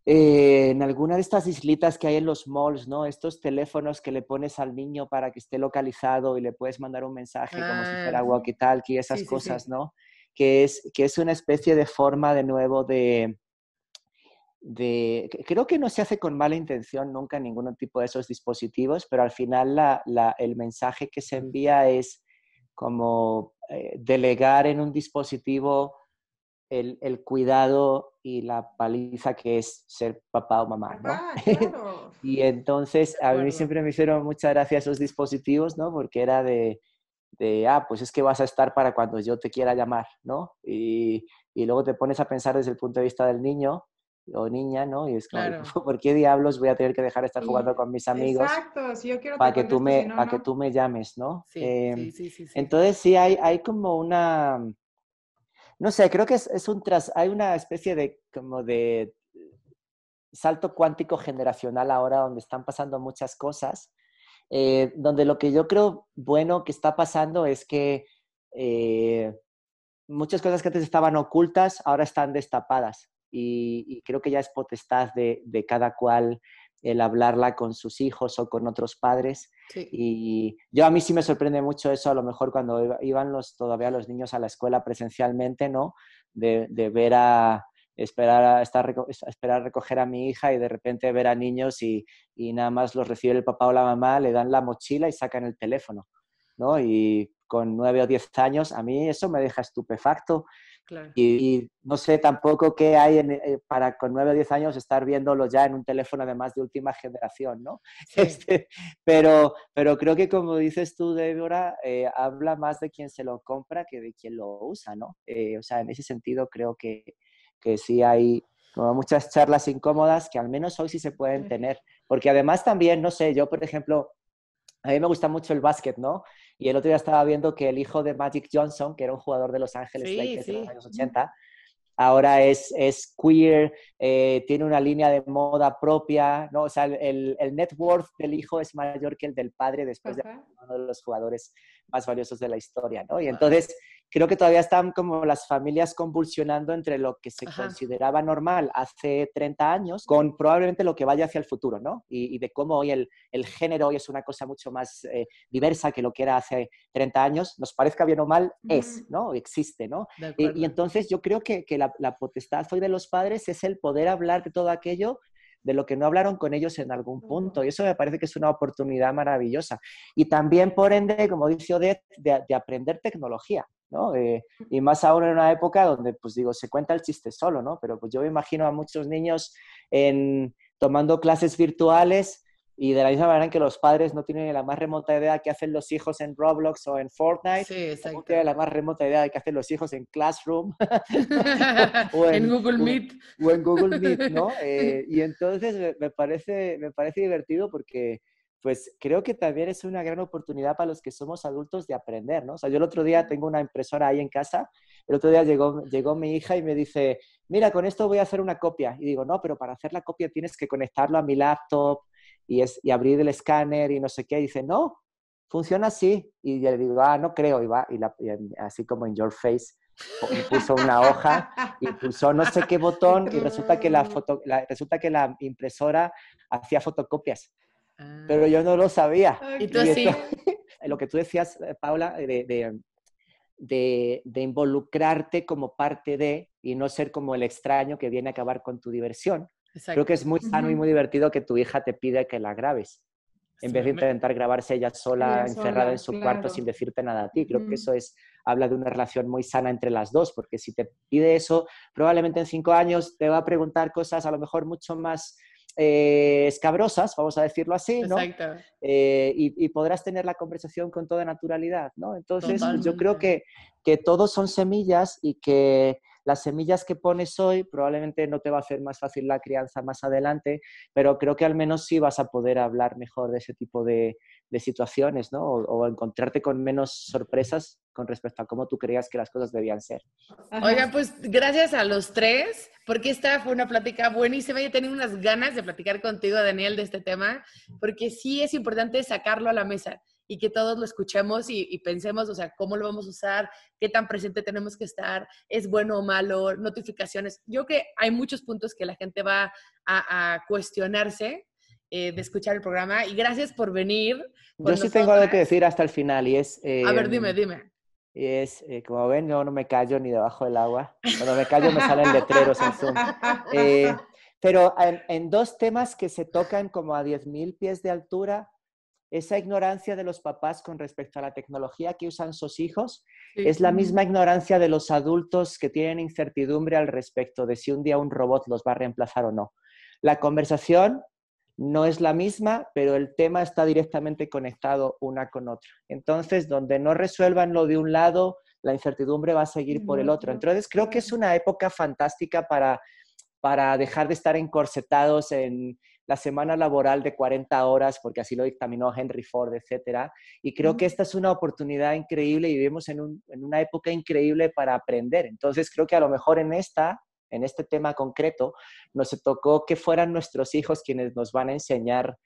eh, en alguna de estas islitas que hay en los malls, ¿no? Estos teléfonos que le pones al niño para que esté localizado y le puedes mandar un mensaje como si fuera ah, walkie-talkie, esas cosas, ¿no? Que es, que es una especie de forma de nuevo de, de... Creo que no se hace con mala intención nunca ningún tipo de esos dispositivos, pero al final la, la, el mensaje que se envía es como eh, delegar en un dispositivo el, el, cuidado y la paliza que es ser papá o mamá, ¿no? y entonces a mí siempre me hicieron muchas gracias esos dispositivos, ¿no? Porque era de, de, ah, pues es que vas a estar para cuando yo te quiera llamar, ¿no? Y, y luego te pones a pensar desde el punto de vista del niño o niña, ¿no? Y es claro, ¿por qué diablos voy a tener que dejar de estar jugando con mis amigos? Exacto, si yo quiero para que tú me, para que tú me llames, ¿no? Em, sí, sí, sí, entonces sí hay, hay como una no sé, creo que es, un tras, hay una especie de como de salto cuántico generacional ahora donde están pasando muchas cosas, eh, donde lo que yo creo bueno que está pasando es que eh, muchas cosas que antes estaban ocultas ahora están destapadas y, creo que ya es potestad de, de cada cual el hablarla con sus hijos o con otros padres. Y yo a mí sí me sorprende mucho eso, a lo mejor cuando iban los, todavía los niños a la escuela presencialmente, ¿no? De, ver a esperar a, estar, esperar recoger a mi hija y de repente ver a niños y, y, nada más los recibe el papá o la mamá, le dan la mochila y sacan el teléfono, ¿no? Y con nueve o diez años, a mí eso me deja estupefacto y, no sé tampoco qué hay eh, para con 9 o 10 años estar viéndolo ya en un teléfono además de última generación, ¿no? Este, pero, pero creo que como dices tú, Débora, eh, habla más de quien se lo compra que de quien lo usa, ¿no? Eh, o sea, en ese sentido creo que, que sí hay como muchas charlas incómodas que al menos hoy sí se pueden tener. Porque además también, no sé, yo por ejemplo, a mí me gusta mucho el básquet, ¿no? Y el otro día estaba viendo que el hijo de Magic Johnson, que era un jugador de Los Ángeles Lakers en los años 80, ahora es, es queer, eh, tiene una línea de moda propia, ¿no? O sea, el, el, net worth del hijo es mayor que el del padre después de uno de los jugadores más valiosos de la historia, ¿no? Y entonces creo que todavía están como las familias convulsionando entre lo que se consideraba normal hace 30 años con probablemente lo que vaya hacia el futuro, ¿no? Y, de cómo hoy el, el, género hoy es una cosa mucho más eh, diversa que lo que era hace 30 años, nos parezca bien o mal, es, ¿no? Existe, ¿no? Y, entonces yo creo que, que la, la potestad hoy de los padres es el poder hablar de todo aquello de lo que no hablaron con ellos en algún punto. Y eso me parece que es una oportunidad maravillosa. Y también, por ende, como dice Odette, de, de aprender tecnología. ¿No? Eh, y más aún en una época donde, pues digo, se cuenta el chiste solo, ¿no? Pero pues yo me imagino a muchos niños en tomando clases virtuales y de la misma manera que los padres no tienen la más remota idea de qué hacen los hijos en Roblox o en Fortnite, no tienen la más remota idea de qué hacen los hijos en Classroom o en, Google Meet. O en Google Meet, ¿no? Eh, y entonces me, parece, me parece divertido porque pues creo que también es una gran oportunidad para los que somos adultos de aprender, ¿no? O sea, yo el otro día tengo una impresora ahí en casa, el otro día llegó, llegó mi hija y me dice, mira, con esto voy a hacer una copia. Y digo, no, pero para hacer la copia tienes que conectarlo a mi laptop y, es, y abrir el escáner y no sé qué. Y dice, no, funciona así. Y yo le digo, ah, no creo. Y va, y, así como en Your Face, puso una hoja y puso no sé qué botón y resulta que la, foto, resulta que la impresora hacía fotocopias. Pero yo no lo sabía. Y tú sí. lo que tú decías, eh, Paula, de, de, de, involucrarte como parte de y no ser como el extraño que viene a acabar con tu diversión. Creo que es muy sano y muy divertido que tu hija te pida que la grabes, en vez de intentar grabarse ella sola, encerrada en su cuarto sin decirte nada a ti. Creo que eso es, habla de una relación muy sana entre las dos, porque si te pide eso, probablemente en cinco años te va a preguntar cosas a lo mejor mucho más eh, escabrosas, vamos a decirlo así, ¿no? Exacto. Eh, y, podrás tener la conversación con toda naturalidad, ¿no? Entonces, yo creo que, que todos son semillas y que las semillas que pones hoy probablemente no te va a hacer más fácil la crianza más adelante, pero creo que al menos sí vas a poder hablar mejor de ese tipo de, situaciones, ¿no? O, encontrarte con menos sorpresas con respecto a cómo tú creías que las cosas debían ser. Oiga, pues gracias a los tres, porque esta fue una plática buenísima. Yo tenía unas ganas de platicar contigo, Daniel, de este tema, porque sí es importante sacarlo a la mesa y que todos lo escuchemos y, pensemos, o sea, cómo lo vamos a usar, qué tan presente tenemos que estar, es bueno o malo, notificaciones. Yo creo que hay muchos puntos que la gente va a, cuestionarse eh, de escuchar el programa y gracias por venir. Yo sí tengo algo que decir hasta el final y es... a ver, dime, em, dime. Y es, eh, como ven, yo no me callo ni debajo del agua. Cuando me callo me salen letreros en Zoom. Eh, pero en, en, dos temas que se tocan como a 10.000 pies de altura, esa ignorancia de los papás con respecto a la tecnología que usan sus hijos es la misma ignorancia de los adultos que tienen incertidumbre al respecto de si un día un robot los va a reemplazar o no. La conversación no es la misma, pero el tema está directamente conectado una con otra. Entonces, donde no resuelvan lo de un lado, la incertidumbre va a seguir por el otro. Entonces, creo que es una época fantástica para, para dejar de estar encorsetados en la semana laboral de 40 horas, porque así lo dictaminó Henry Ford, etcétera. Y creo que esta es una oportunidad increíble y vivimos en, una época increíble para aprender. Entonces, creo que a lo mejor en esta, en este tema concreto, nos tocó que fueran nuestros hijos quienes nos van a enseñar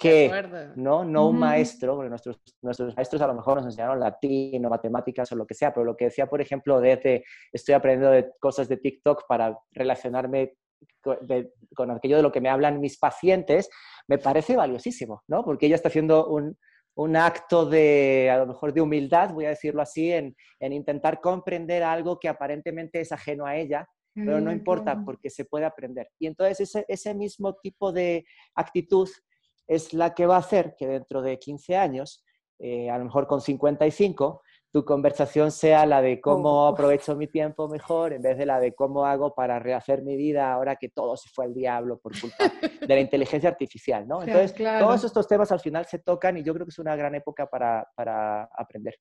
que, ¿no? No un maestro, porque nuestros, nuestros maestros a lo mejor nos enseñaron latín o matemáticas o lo que sea, pero lo que decía, por ejemplo, de, estoy aprendiendo de cosas de TikTok para relacionarme con aquello de lo que me hablan mis pacientes, me parece valiosísimo, ¿no? Porque ella está haciendo un, un acto de, a lo mejor, de humildad, voy a decirlo así, en, en intentar comprender algo que aparentemente es ajeno a ella, pero no importa porque se puede aprender. Y entonces ese, ese mismo tipo de actitud es la que va a hacer que dentro de 15 años, eh, a lo mejor con 55, tu conversación sea la de cómo oh. aprovecho mi tiempo mejor en vez de la de cómo hago para rehacer mi vida ahora que todo se fue al diablo por culpa de la inteligencia artificial, ¿no? Entonces, todos estos temas al final se tocan y yo creo que es una gran época para, para aprender.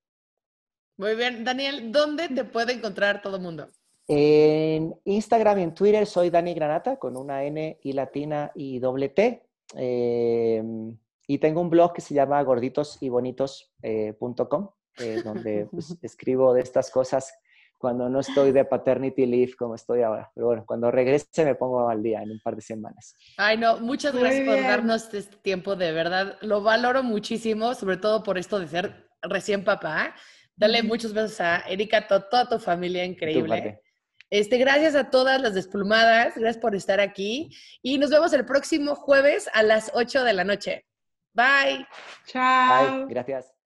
Muy bien. Daniel, ¿dónde te puede encontrar todo el mundo? En Instagram y en Twitter soy Dani Granata con una N y latina y doble T. Em, y tengo un blog que se llama gorditosyBonitos.com. Eh, eh, donde pues, escribo de estas cosas cuando no estoy de paternity leave como estoy ahora. Pero bueno, cuando regrese me pongo al día en un par de semanas. Ay, no, muchas gracias por darnos este tiempo, de verdad. Lo valoro muchísimo, sobre todo por esto de ser recién papá. Dale muchos besos a Erika, a toda tu familia increíble. Este, gracias a todas las desplumadas, gracias por estar aquí y nos vemos el próximo jueves a las 8 de la noche. Bye. Chao. Bye, gracias.